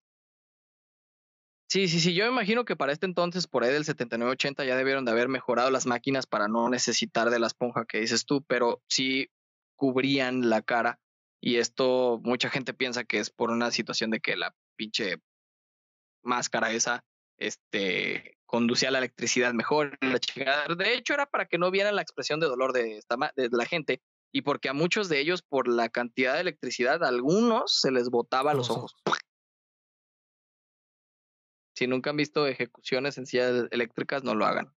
Sí, sí, sí. Yo me imagino que para este entonces, por ahí del 79-80, ya debieron de haber mejorado las máquinas para no necesitar de la esponja que dices tú, pero sí cubrían la cara. Y esto, mucha gente piensa que es por una situación de que la pinche máscara esa, este, conducía la electricidad mejor. De hecho, era para que no vieran la expresión de dolor de, esta, de la gente. Y porque a muchos de ellos, por la cantidad de electricidad, a algunos se les botaba los Los ojos. Si nunca han visto ejecuciones en sillas eléctricas, no lo hagan.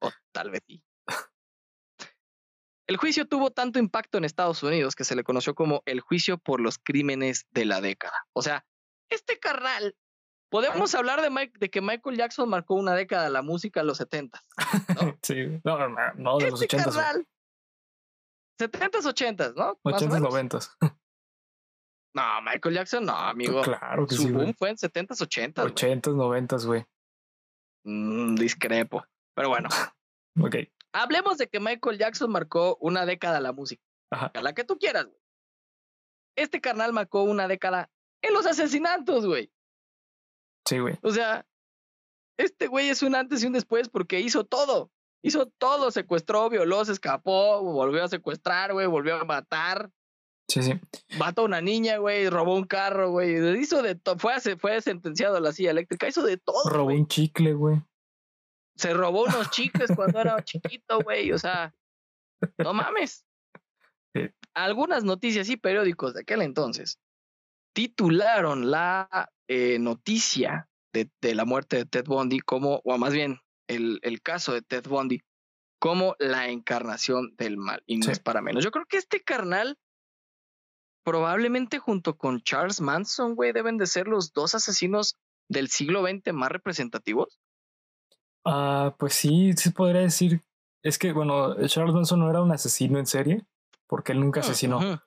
O tal vez sí. El juicio tuvo tanto impacto en Estados Unidos que se le conoció como el juicio por los crímenes de la década. O sea, este carnal, podemos hablar de, Mike, de que Michael Jackson marcó una década de la música en los 70. ¿no? [laughs] sí, no, no, no de los Este 80s. carnal, 70s, 80s, ¿no? Más o 80s, menos. 90s. No, Michael Jackson, no, amigo. Claro que Su sí, boom güey. fue en 70s, 80s. güey. 80s, 90s, güey. Mm, discrepo. Pero bueno, [laughs] Ok. hablemos de que Michael Jackson marcó una década la música. Ajá. La que tú quieras, güey. Este carnal marcó una década en los asesinatos, güey. Sí, güey. O sea, este güey es un antes y un después porque hizo todo. Hizo todo, secuestró, violó, se escapó, volvió a secuestrar, güey, volvió a matar, Sí, sí. mató a una niña, güey, robó un carro, güey, hizo de todo, fue, fue sentenciado a la silla eléctrica, hizo de todo, Robó un chicle, güey. Se robó unos chicles cuando era [laughs] chiquito, güey, o sea, no mames. Sí. Algunas noticias y periódicos de aquel entonces titularon la eh, noticia de, de la muerte de Ted Bundy como, o más bien el, el caso de Ted Bundy, como la encarnación del mal. Y no Sí. es para menos. Yo creo que este carnal, probablemente junto con Charles Manson, güey, deben de ser los dos asesinos del siglo XX más representativos. Ah, pues sí, sí podría decir. Es que, bueno, Charles Manson no era un asesino en serie, porque él nunca asesinó, Ujú.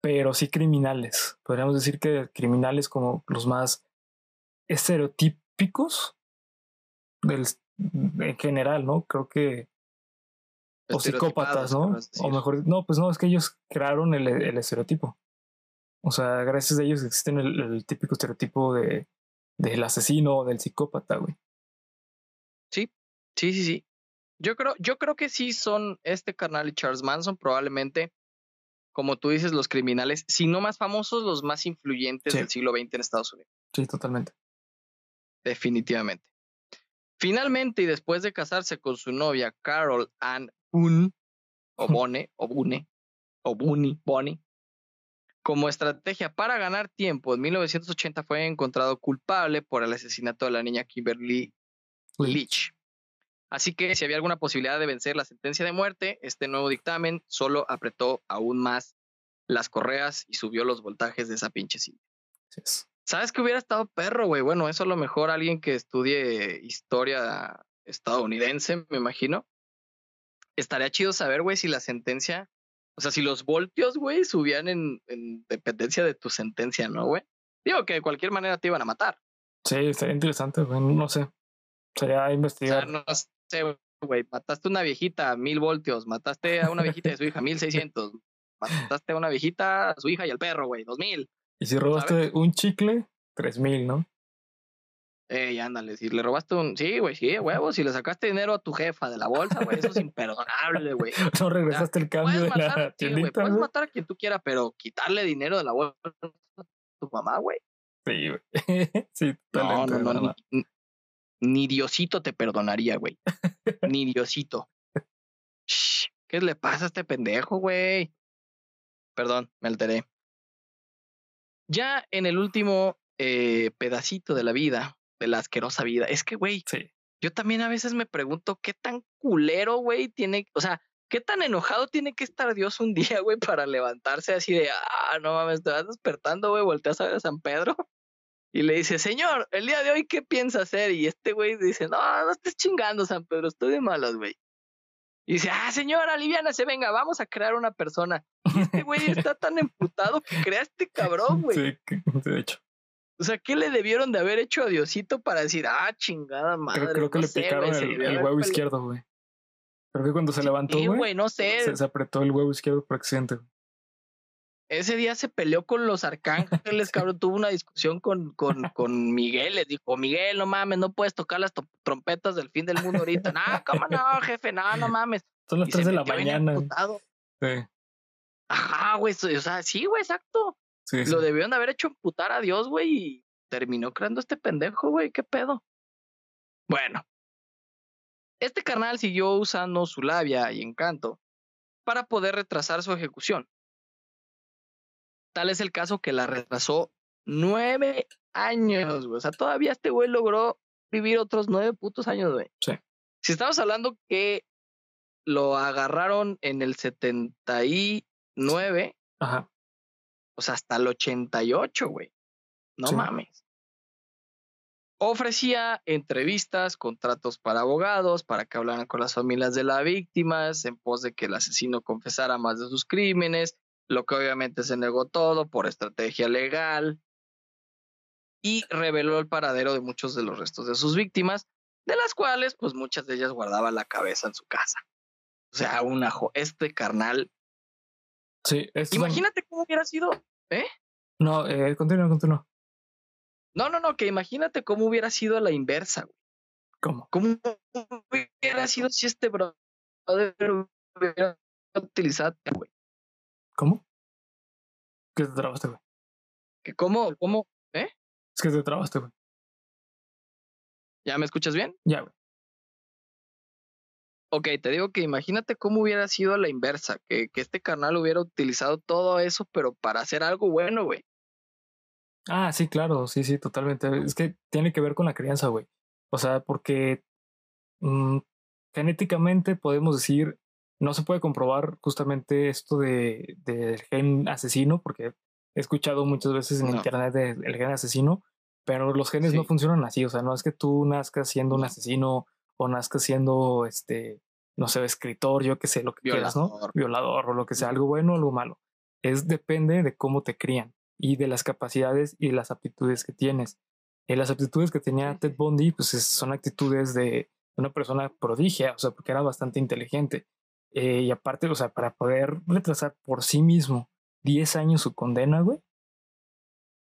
pero sí criminales. Podríamos decir que criminales como los más estereotípicos del, en general, ¿no? Creo que. O psicópatas, ¿no? O mejor, no, pues no, es que ellos crearon el, el estereotipo. O sea, gracias a ellos existen el, el típico estereotipo de del asesino o del psicópata, güey. Sí, sí, sí. Yo creo, yo creo que sí son este carnal y Charles Manson, probablemente, como tú dices, los criminales, si no más famosos, los más influyentes Sí. del siglo XX en Estados Unidos, Sí, totalmente. definitivamente. Finalmente, y después de casarse con su novia Carol Ann Boone, o [laughs] Bone, o Bune, o Bunny, Bonnie, como estrategia para ganar tiempo, en 1980 fue encontrado culpable por el asesinato de la niña Kimberly Leach. Así que si había alguna posibilidad de vencer la sentencia de muerte, este nuevo dictamen solo apretó aún más las correas y subió los voltajes de esa pinche es. ¿Sabes que hubiera estado perro, güey? Bueno, eso a lo mejor alguien que estudie historia estadounidense, me imagino. Estaría chido saber, güey, si la sentencia, o sea, si los voltios, güey, subían en, en dependencia de tu sentencia, ¿no, güey? Digo que de cualquier manera te iban a matar. Sí, estaría interesante, güey. No sé. Sería O sea, investigar. no sé, güey, mataste a una viejita a mil voltios, mataste a una viejita y a su hija mil seiscientos, mataste a una viejita, a su hija y al perro, güey, dos mil. Y si robaste un chicle, tres mil, ¿no? Ey, ándale, si le robaste un, sí, güey, sí, huevo, si le sacaste dinero a tu jefa de la bolsa, güey, eso es imperdonable, güey. [laughs] No regresaste el cambio Puedes de la sí, güey, puedes matar a quien tú quieras, pero quitarle dinero de la bolsa a tu mamá, güey. Sí, güey. [laughs] sí, No, no, no, ni Diosito te perdonaría, güey. [laughs] ni Diosito. Shh, ¿Qué le pasa a este pendejo, güey? Perdón, me alteré. Ya en el último eh, pedacito de la vida, de la asquerosa vida, es que, güey, Sí. yo también a veces me pregunto qué tan culero, güey, tiene, o sea, qué tan enojado tiene que estar Dios un [laughs] día, güey, para levantarse así de, ah, no mames, te vas despertando, güey, volteas a ver a San Pedro y le dice, Señor, el día de hoy, ¿qué piensa hacer? Y este güey dice, no, no estés chingando, San Pedro, estoy de malas, güey. Y dice, ah, señor, aliviánase, venga, vamos a crear una persona. Y este güey [laughs] está tan emputado que crea este cabrón, güey. Sí, de hecho. O sea, ¿qué le debieron de haber hecho a Diosito para decir, ah, chingada madre? Creo, creo que no le sé, picaron el, huevo izquierdo, güey. Creo que cuando se levantó, Sí, güey, no sé. se, se apretó el huevo izquierdo por accidente. güey. Ese día se peleó con los arcángeles, [laughs] cabrón. Tuvo una discusión con, con, con Miguel. Le dijo, Miguel, no mames, no puedes tocar las trompetas del fin del mundo ahorita. No, ¿cómo no, jefe? No, no mames. Son las Y 3 se de la mañana. Sí, Ajá, güey. O sea, sí, güey, exacto. Sí, sí. Lo debieron de haber hecho emputar a Dios, güey, y terminó creando este pendejo, güey. ¿Qué pedo? Bueno. Este carnal siguió usando su labia y encanto para poder retrasar su ejecución. Tal es el caso que la retrasó nueve años, güey. O sea, todavía este güey logró vivir otros nueve putos años, güey. Sí. Si estamos hablando que lo agarraron en el 79, Ajá. Sea, hasta el 88, güey. No Sí. mames. Ofrecía entrevistas, contratos para abogados, para que hablaran con las familias de las víctimas, en pos de que el asesino confesara más de sus crímenes, lo que obviamente se negó todo por estrategia legal. Y reveló el paradero de muchos de los restos de sus víctimas, de las cuales, pues muchas de ellas guardaban la cabeza en su casa. O sea, un ajo. Este carnal. Sí, Imagínate cómo hubiera sido. No, eh, continúa, continúa. No, no, no, que imagínate cómo hubiera sido la inversa, güey. ¿Cómo? ¿Cómo hubiera sido si este brother hubiera utilizado, güey? ¿Cómo? ¿Qué te trabaste, güey? Que cómo, cómo, Es que te trabaste, güey. ¿ya me escuchas bien? Ya, güey. Ok, te digo que imagínate cómo hubiera sido la inversa, que, que este carnal hubiera utilizado todo eso, pero para hacer algo bueno, güey. Ah, sí, claro, sí, sí, totalmente. Es que tiene que ver con la crianza, güey. O sea, porque mm, genéticamente podemos decir, no se puede comprobar justamente esto de, del gen asesino, porque he escuchado muchas veces en No. internet de- el gen asesino, pero los genes no funcionan así. O sea, no es que tú nazcas siendo un No. asesino o nazcas siendo, este, no sé, escritor, yo qué sé, lo que quieras, ¿no? Violador. Violador o lo que sea, algo bueno o algo malo. Es depende de cómo te crían y de las capacidades y las aptitudes que tienes. Eh, las aptitudes que tenía Ted. Bundy, pues es- son actitudes de una persona prodigia, o sea, porque era bastante inteligente. Eh, y aparte, o sea, para poder retrasar por sí mismo 10 años su condena, güey,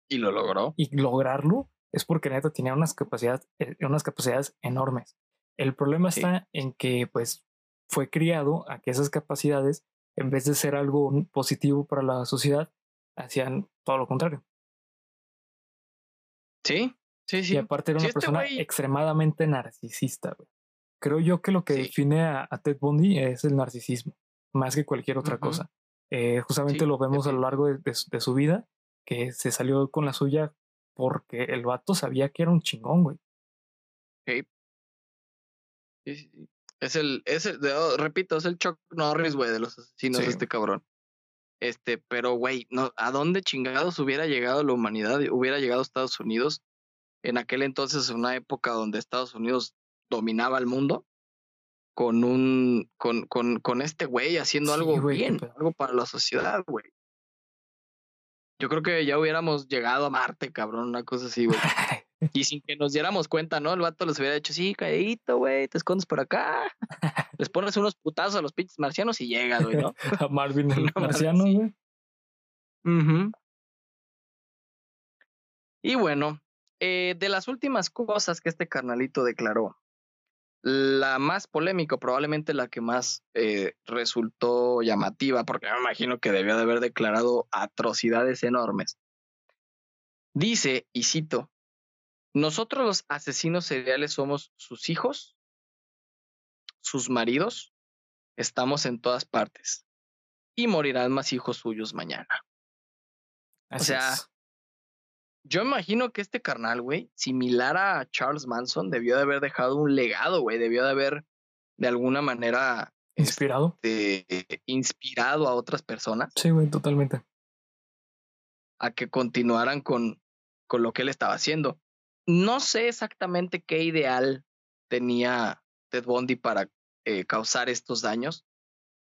Y lo logró. y lograrlo, es porque neta tenía unas capacidades, eh, unas capacidades enormes. El problema Sí. está en que, pues, fue criado a que esas capacidades, en vez de ser algo positivo para la sociedad, hacían todo lo contrario. Sí, sí, sí. Y aparte era una este persona extremadamente narcisista, güey. Creo yo que lo que Sí. define a, a Ted Bundy es el narcisismo, más que cualquier otra cosa. Eh, justamente Sí, lo vemos a lo largo de, de su- de su vida, que se salió con la suya porque el vato sabía que era un chingón, güey. Sí. Es el, es el, oh, repito, es el Chuck Norris, güey, de los asesinos, Sí. este cabrón. Este, pero, güey, no, ¿a dónde chingados hubiera llegado la humanidad? Hubiera llegado Estados Unidos en aquel entonces, en una época donde Estados Unidos dominaba el mundo, con un, con, con, con este güey haciendo Sí, algo bien, algo para la sociedad, güey. Yo creo que ya hubiéramos llegado a Marte, cabrón, una cosa así, güey. [laughs] [laughs] Y sin que nos diéramos cuenta, ¿no? El vato les hubiera dicho, sí, calladito, güey, te escondes por acá. [laughs] Les pones unos putazos a los pinches marcianos y llegas, güey, ¿no? [laughs] a Marvin el madre marciano, güey. Ujú. Y bueno, eh, de las últimas cosas que este carnalito declaró, la más polémica, probablemente la que más eh, resultó llamativa, porque me imagino que debió de haber declarado atrocidades enormes. Dice, y cito, nosotros los asesinos seriales somos sus hijos, sus maridos, estamos en todas partes y morirán más hijos suyos mañana. Así sea, es. Yo imagino que este carnal, güey, similar a Charles Manson, debió de haber dejado un legado, güey, debió de haber de alguna manera inspirado. este, inspirado a otras personas Sí, güey, totalmente. a que continuaran con, con lo que él estaba haciendo. No sé exactamente qué ideal tenía Ted Bundy para eh, causar estos daños,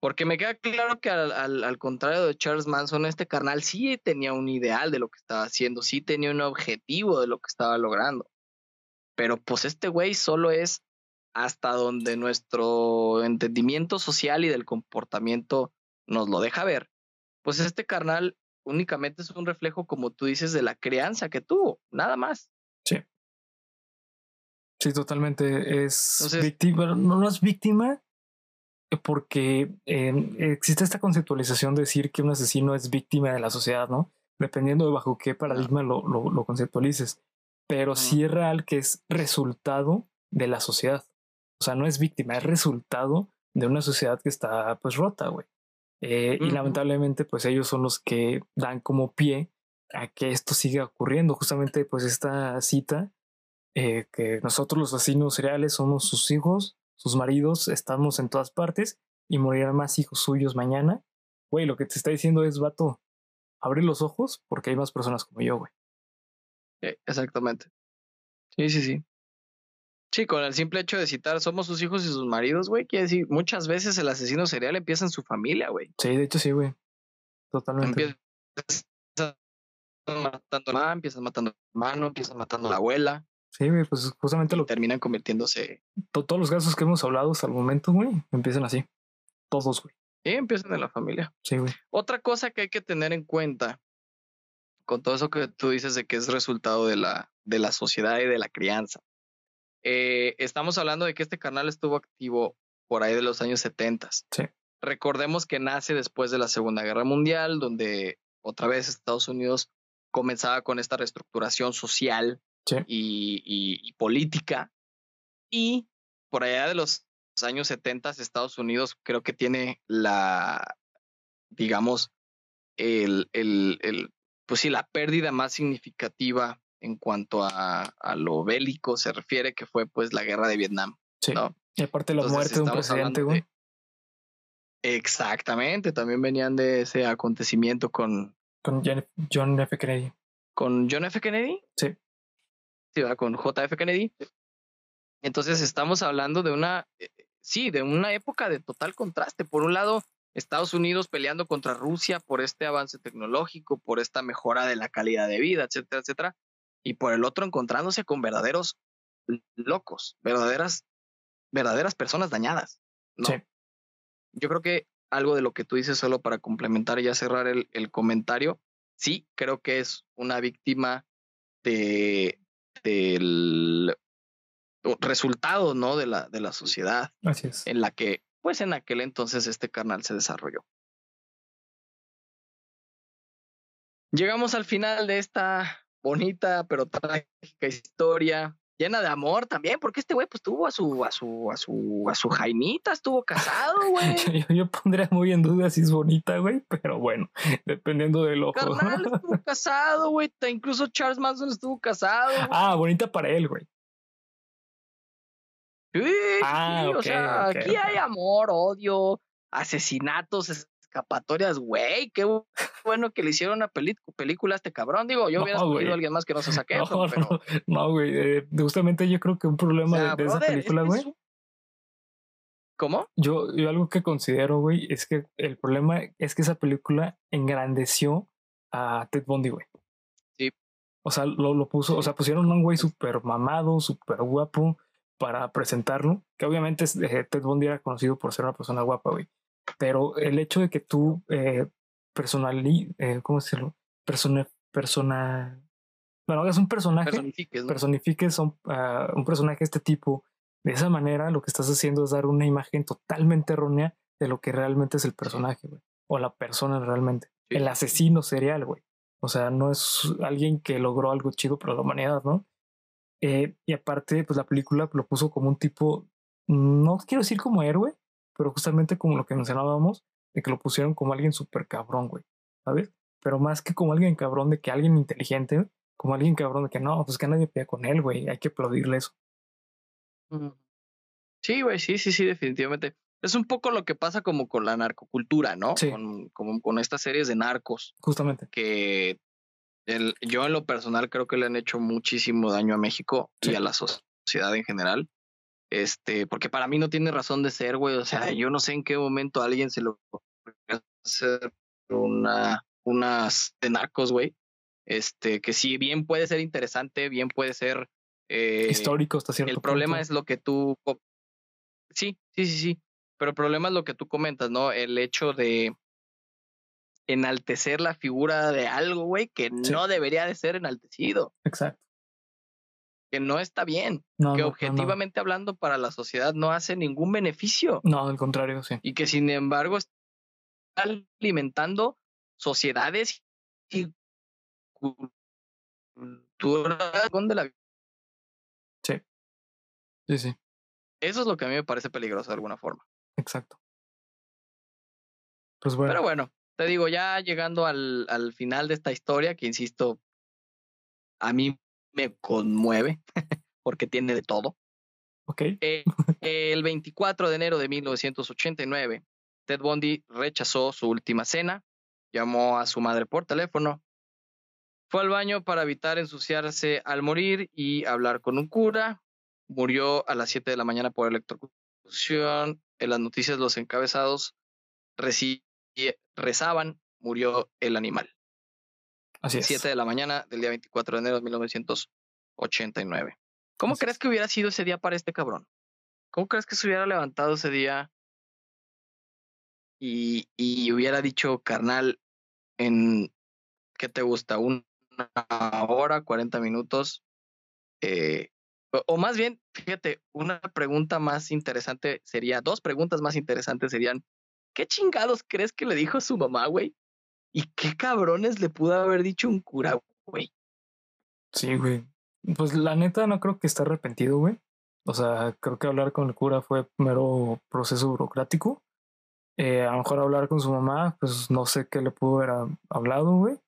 porque me queda claro que al, al, al contrario de Charles Manson, este carnal sí tenía un ideal de lo que estaba haciendo, sí tenía un objetivo de lo que estaba logrando. Pero pues este güey solo es hasta donde nuestro entendimiento social y del comportamiento nos lo deja ver. Pues este carnal únicamente es un reflejo, como tú dices, de la crianza que tuvo, nada más. Sí, totalmente. Es Entonces- víctima, no, no es víctima eh, porque eh, existe esta conceptualización de decir que un asesino es víctima de la sociedad, ¿no? Dependiendo de bajo qué paradigma lo, lo, lo conceptualices. Pero sí es real que es resultado de la sociedad. O sea, no es víctima, es resultado de una sociedad que está pues rota, güey. Eh, Y lamentablemente, pues ellos son los que dan como pie a que esto siga ocurriendo. Justamente, pues, esta cita, eh, que nosotros los vecinos seriales somos sus hijos, sus maridos, estamos en todas partes y morirán más hijos suyos mañana. Güey, lo que te está diciendo es, vato, abre los ojos porque hay más personas como yo, güey. Eh, exactamente. Sí, sí, sí. Sí, con el simple hecho de citar somos sus hijos y sus maridos, güey, quiere decir, muchas veces el asesino serial empieza en su familia, güey. Sí, de hecho sí, güey. Totalmente. Empiezas matando a la mamá, empiezas matando a hermano, empiezas matando a la abuela. Sí, güey, pues justamente lo terminan convirtiéndose. todos los casos que hemos hablado hasta el momento, güey, empiezan así. Todos, güey. Sí, empiezan en la familia. Sí, güey. Otra cosa que hay que tener en cuenta con todo eso que tú dices de que es resultado de la, de la sociedad y de la crianza. Eh, estamos hablando de que este canal estuvo activo por ahí de los años 70. Sí. Recordemos que nace después de la Segunda Guerra Mundial, donde otra vez Estados Unidos comenzaba con esta reestructuración social y, y, política. Y por allá de los años 70, Estados Unidos creo que tiene la, digamos, el, el, el, pues sí, la pérdida más significativa en cuanto a, a, lo bélico se refiere, que fue pues la guerra de Vietnam. Sí. Y aparte la muerte de un presidente, güey. Exactamente, también venían de ese acontecimiento con... Con John F. Kennedy. ¿Con John F. Kennedy? Sí. Va con JF Kennedy. Entonces estamos hablando de una, eh, sí, de una época de total contraste. Por un lado, Estados Unidos peleando contra Rusia por este avance tecnológico, por esta mejora de la calidad de vida, etcétera, etcétera. Y por el otro encontrándose con verdaderos locos, verdaderas, verdaderas personas dañadas. Sí. Yo creo que algo de lo que tú dices solo para complementar y ya cerrar el, el comentario, sí, creo que es una víctima de, del resultado, ¿no? De la, de la sociedad. Así es. En la que, pues en aquel entonces este carnal se desarrolló. Llegamos al final de esta bonita pero trágica historia llena de amor también, porque este güey pues tuvo a su, a su, a su, a su Jaimita, estuvo casado, [laughs] güey. yo, pondría muy en duda si es bonita, güey, pero bueno, dependiendo del ojo. Carnal [laughs] estuvo casado, güey, incluso Charles Manson estuvo casado. Ah, bonita para él, güey. Sí, ah, o sea, aquí hay amor, odio, asesinatos, escapatorias, güey, qué bueno que le hicieron una película a este cabrón. Digo, yo hubiera escogido a alguien más que no se saque [laughs] no, pero... No, güey, eh, justamente yo creo que un problema de, esa película, güey. ¿Cómo? Yo, yo algo que considero, güey, es que el problema es que esa película engrandeció a Ted Bundy, güey. Sí. O sea, lo, lo puso, o sea, pusieron a un güey súper mamado, súper guapo para presentarlo, que obviamente eh, Ted Bundy era conocido por ser una persona guapa, güey pero el hecho de que tú eh, personali, eh, ¿cómo decirlo? Persona, persona, bueno, hagas un personaje, personifiques, un, uh, un personaje de este tipo, de esa manera lo que estás haciendo es dar una imagen totalmente errónea de lo que realmente es el personaje, güey, o la persona realmente, el asesino serial, güey. O sea, no es alguien que logró algo chido para la humanidad, ¿no? Eh, y aparte, pues la película lo puso como un tipo, no quiero decir como héroe, pero justamente como lo que mencionábamos, de que lo pusieron como alguien súper cabrón, güey, ¿sabes? Pero más que como alguien cabrón, de que alguien inteligente, como alguien cabrón, de que no, pues que nadie pega con él, güey, hay que aplaudirle eso. Sí, güey, sí, sí, sí, definitivamente. Es un poco lo que pasa como con la narcocultura, ¿no? Sí. Con, como con estas series de narcos. Justamente. Que el, yo en lo personal creo que le han hecho muchísimo daño a México y a la sociedad en general. Este, porque para mí no tiene razón de ser, güey. O sea, yo no sé en qué momento a alguien se lo hacer una, unas de narcos, güey. Este, que si bien puede ser interesante, bien puede ser eh, histórico hasta cierto El problema es lo que tú sí, sí, sí, sí. Pero el problema es lo que tú comentas, ¿no? El hecho de enaltecer la figura de algo, güey, que no debería de ser enaltecido. Exacto que no está bien, que objetivamente hablando para la sociedad no hace ningún beneficio. No, al contrario, sí. Y que sin embargo está alimentando sociedades y culturas de la Sí. Sí, sí. Eso es lo que a mí me parece peligroso de alguna forma. Exacto. Pues bueno. Pero bueno, te digo, ya llegando al, al final de esta historia, que insisto, a mí me conmueve porque tiene de todo. Eh, el 24 de enero de 1989, Ted Bundy rechazó su última cena, llamó a su madre por teléfono, fue al baño para evitar ensuciarse al morir y hablar con un cura. Murió a las 7 de la mañana por electrocución. En las noticias los encabezados rezaban, murió el animal. Así es. 7 de la mañana del día 24 de enero de 1989. ¿Cómo Así crees que hubiera sido ese día para este cabrón? ¿Cómo crees que se hubiera levantado ese día y, y hubiera dicho, carnal, en, ¿qué te gusta? ¿Una hora, 40 minutos? Eh, o, o más bien, fíjate, una pregunta más interesante sería, dos preguntas más interesantes serían, ¿qué chingados crees que le dijo a su mamá, güey? ¿Y qué cabrones le pudo haber dicho un cura, güey? Sí, güey. Pues la neta no creo que esté arrepentido, güey. O sea, creo que hablar con el cura fue mero proceso burocrático. Eh, a lo mejor hablar con su mamá, pues no sé qué le pudo haber ha- hablado, güey.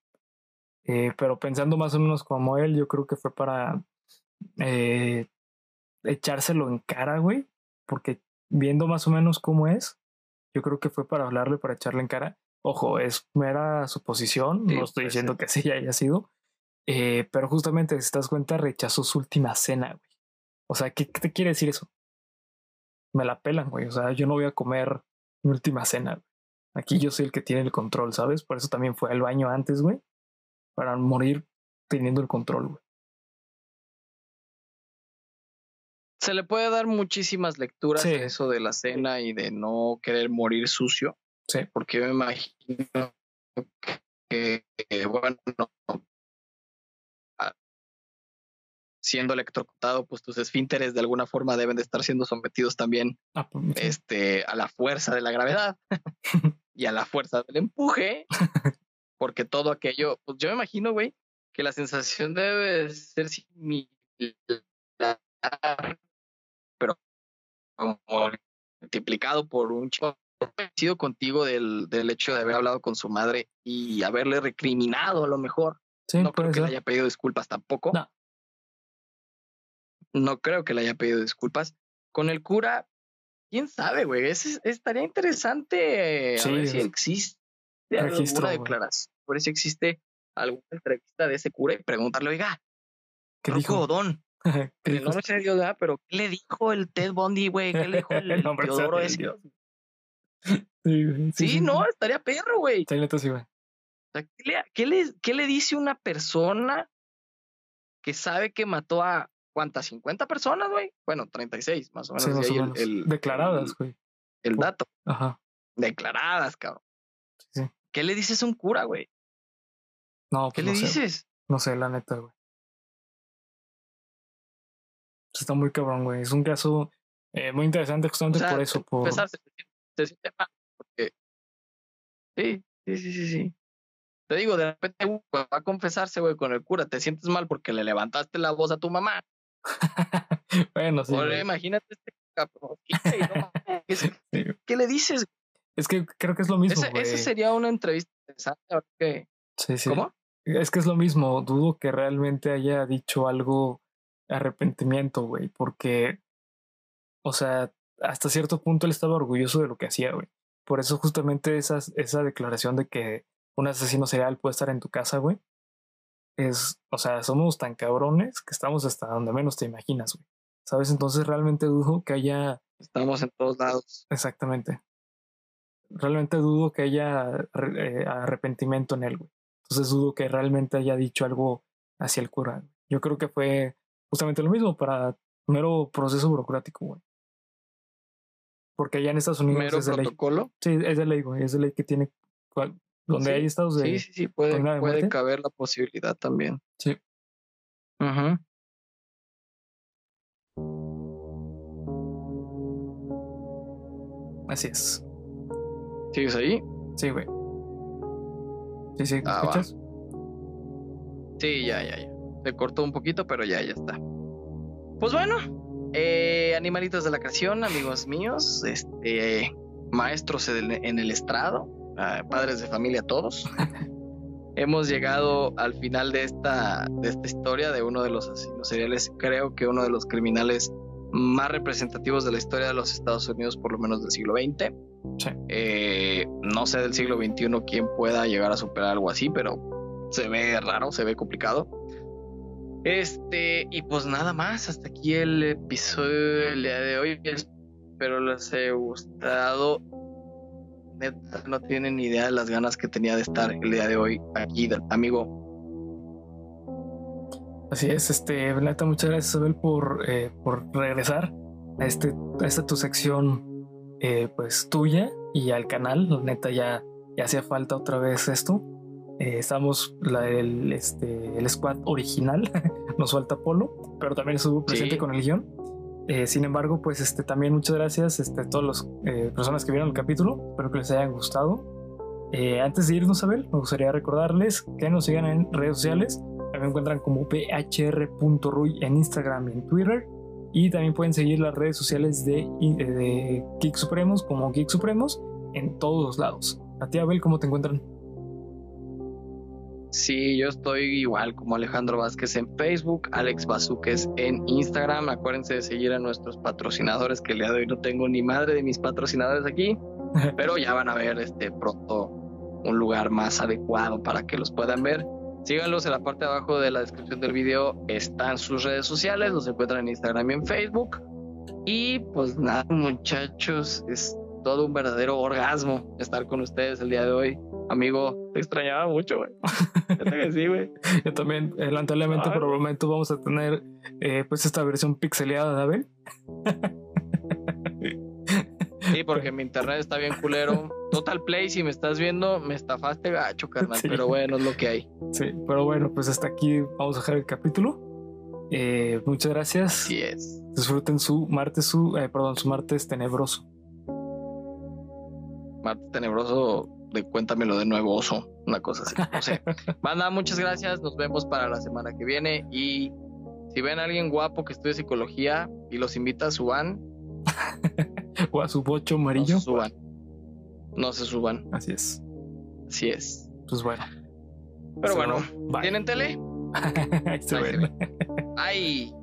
Eh, pero pensando más o menos como él, yo creo que fue para eh, echárselo en cara, güey. Porque viendo más o menos cómo es, yo creo que fue para hablarle, para echarle en cara. Ojo, es mera suposición, Sí, no estoy puede diciendo que así haya sido. Eh, pero justamente, si te das cuenta, rechazó su última cena, güey. O sea, ¿qué, qué te quiere decir eso? Me la pelan, güey. O sea, yo no voy a comer mi última cena. güey. Aquí yo soy el que tiene el control, ¿sabes? Por eso también fue al baño antes, güey. Para morir teniendo el control, güey. Se le puede dar muchísimas lecturas Sí. a eso de la cena y de no querer morir sucio, Sí. porque yo me imagino que, que, bueno, siendo electrocutado, pues tus esfínteres de alguna forma deben de estar siendo sometidos también Ah, pues, sí. este, a la fuerza de la gravedad [laughs] y a la fuerza del empuje, porque todo aquello, pues yo me imagino, güey, que la sensación debe ser similar, pero como multiplicado por un chico sido contigo del, del hecho de haber hablado con su madre y haberle recriminado a lo mejor. Sí, no creo que le haya pedido disculpas tampoco. No. No creo que le haya pedido disculpas. Con el cura, quién sabe, güey. Ese- estaría interesante Sí, a ver si es- existe registro, alguna declaración, ver si existe alguna entrevista de ese cura y preguntarle, oiga, ¿Qué dijo? Don, [laughs] nombre sea Dios, ¿verdad? Pero ¿qué le dijo el Ted Bundy, güey? ¿Qué le dijo [laughs] el, El Teodoro ese? Sí, güey, Sí, no, estaría perro, güey. Sí, sí, güey. O sea, ¿qué, le, qué le- qué le dice una persona que sabe que mató a cuántas? ¿50 personas, güey? Bueno, 36, más o menos. Sí, más o menos. el- Declaradas, güey. El, dato. Ajá. Declaradas, cabrón. Sí, sí. ¿Qué le dices a un cura, güey? No, ¿Qué pues le no sé. dices? No sé, la neta, güey. Está muy cabrón, güey. Es un caso eh, muy interesante justamente O sea, por eso. Por... se, siente mal. Porque... Sí, sí, sí, sí, sí. Te digo, de repente va a confesarse, güey, con el cura. Te sientes mal porque le levantaste la voz a tu mamá. [laughs] bueno, sí. Imagínate este cabrón. [laughs] ¿Qué, qué le dices? Es que creo que es lo mismo, ese sería una entrevista interesante. ahora que- Sí, sí. ¿Cómo? Es que es lo mismo. Dudo que realmente haya dicho algo arrepentimiento, güey. Porque, o sea, hasta cierto punto él estaba orgulloso de lo que hacía, güey. Por eso justamente esas, esa declaración de que un asesino serial puede estar en tu casa, güey. Es, o sea, somos tan cabrones que estamos hasta donde menos te imaginas, güey. ¿Sabes? Entonces realmente dudo que haya Estamos en todos lados. Exactamente. Realmente dudo que haya eh, arrepentimiento en él, güey. Entonces dudo que realmente haya dicho algo hacia el cura. Yo creo que fue justamente lo mismo para mero proceso burocrático, güey. Porque allá en Estados Unidos Mero es de ley. protocolo. Sí, es de ley, güey. Es de ley que tiene. cual- Donde Sí, hay estados de. Sí, sí, sí, puede, puede muerte. caber la posibilidad también. Sí. Ujú. Así es. ¿Sigues ahí? Sí, güey. Sí, sí, ¿me Ah, va. escuchas? Sí, ya, ya, ya. Se cortó un poquito, pero ya, ya está. Pues bueno, eh, animalitos de la creación, amigos míos, este, maestros en el, estrado. ah, padres de familia todos. [laughs] Hemos llegado al final de esta, de esta historia de uno de los asesinos seriales, creo que uno de los criminales más representativos de la historia de los Estados Unidos, por lo menos del siglo XX. Eh, no sé del siglo XXI quién pueda llegar a superar algo así, pero se ve raro, se ve complicado. Este, y pues nada más, hasta aquí el episodio del día de hoy. Espero les haya gustado. Neta, no tienen ni idea de las ganas que tenía de estar el día de hoy aquí, amigo. Así es, este, neta, muchas gracias, Abel, por, eh, por regresar a, este, a esta tu sección, eh, pues tuya y al canal. Neta, ya, ya hacía falta otra vez esto. Eh, estamos la, el, este, el squad original, [laughs] nos falta Polo, pero también estuvo presente con el guion. Eh, sin embargo, pues este, también muchas gracias este, a todas las eh, personas que vieron el capítulo. Espero que les haya gustado. antes de irnos a ver, me gustaría recordarles que nos sigan en redes sociales. También encuentran como phr.ruy en Instagram y en Twitter. Y también pueden seguir las redes sociales de, de Geek Supremos como Geek Supremos en todos lados. A ti, Abel, ¿cómo te encuentran? Sí, yo estoy igual como Alejandro Vázquez en Facebook, Alex Bazuques en Instagram. Acuérdense de seguir a nuestros patrocinadores, que el día de hoy no tengo ni madre de mis patrocinadores aquí, [laughs] pero ya van a ver este pronto un lugar más adecuado para que los puedan ver. Síganlos en la parte de abajo de la descripción del video. Están sus redes sociales, los encuentran en Instagram y en Facebook. Y pues nada, muchachos, es todo un verdadero orgasmo estar con ustedes el día de hoy. Amigo, te extrañaba mucho, güey. sí, güey. [laughs] Yo también, eh, lamentablemente, por el momento vamos a tener eh, pues esta versión pixeleada, de Abel. Sí, porque mi internet está bien culero. Total Play, si me estás viendo, me estafaste gacho, carnal. Pero bueno, es lo que hay. Sí, pero bueno, pues hasta aquí vamos a dejar el capítulo. Eh, muchas gracias. Sí es. Disfruten su martes, su, perdón, su martes tenebroso. Martes tenebroso de cuéntamelo de nuevo, oso, una cosa así. No sé. [laughs] Banda, muchas gracias. Nos vemos para la semana que viene. Y si ven a alguien guapo que estudie psicología y los invita a su van [laughs] o a su bocho amarillo, no se suban. No se suban. Así es. Así es. Pues bueno. Pero bueno, ¿tienen tele? [laughs] Ahí se.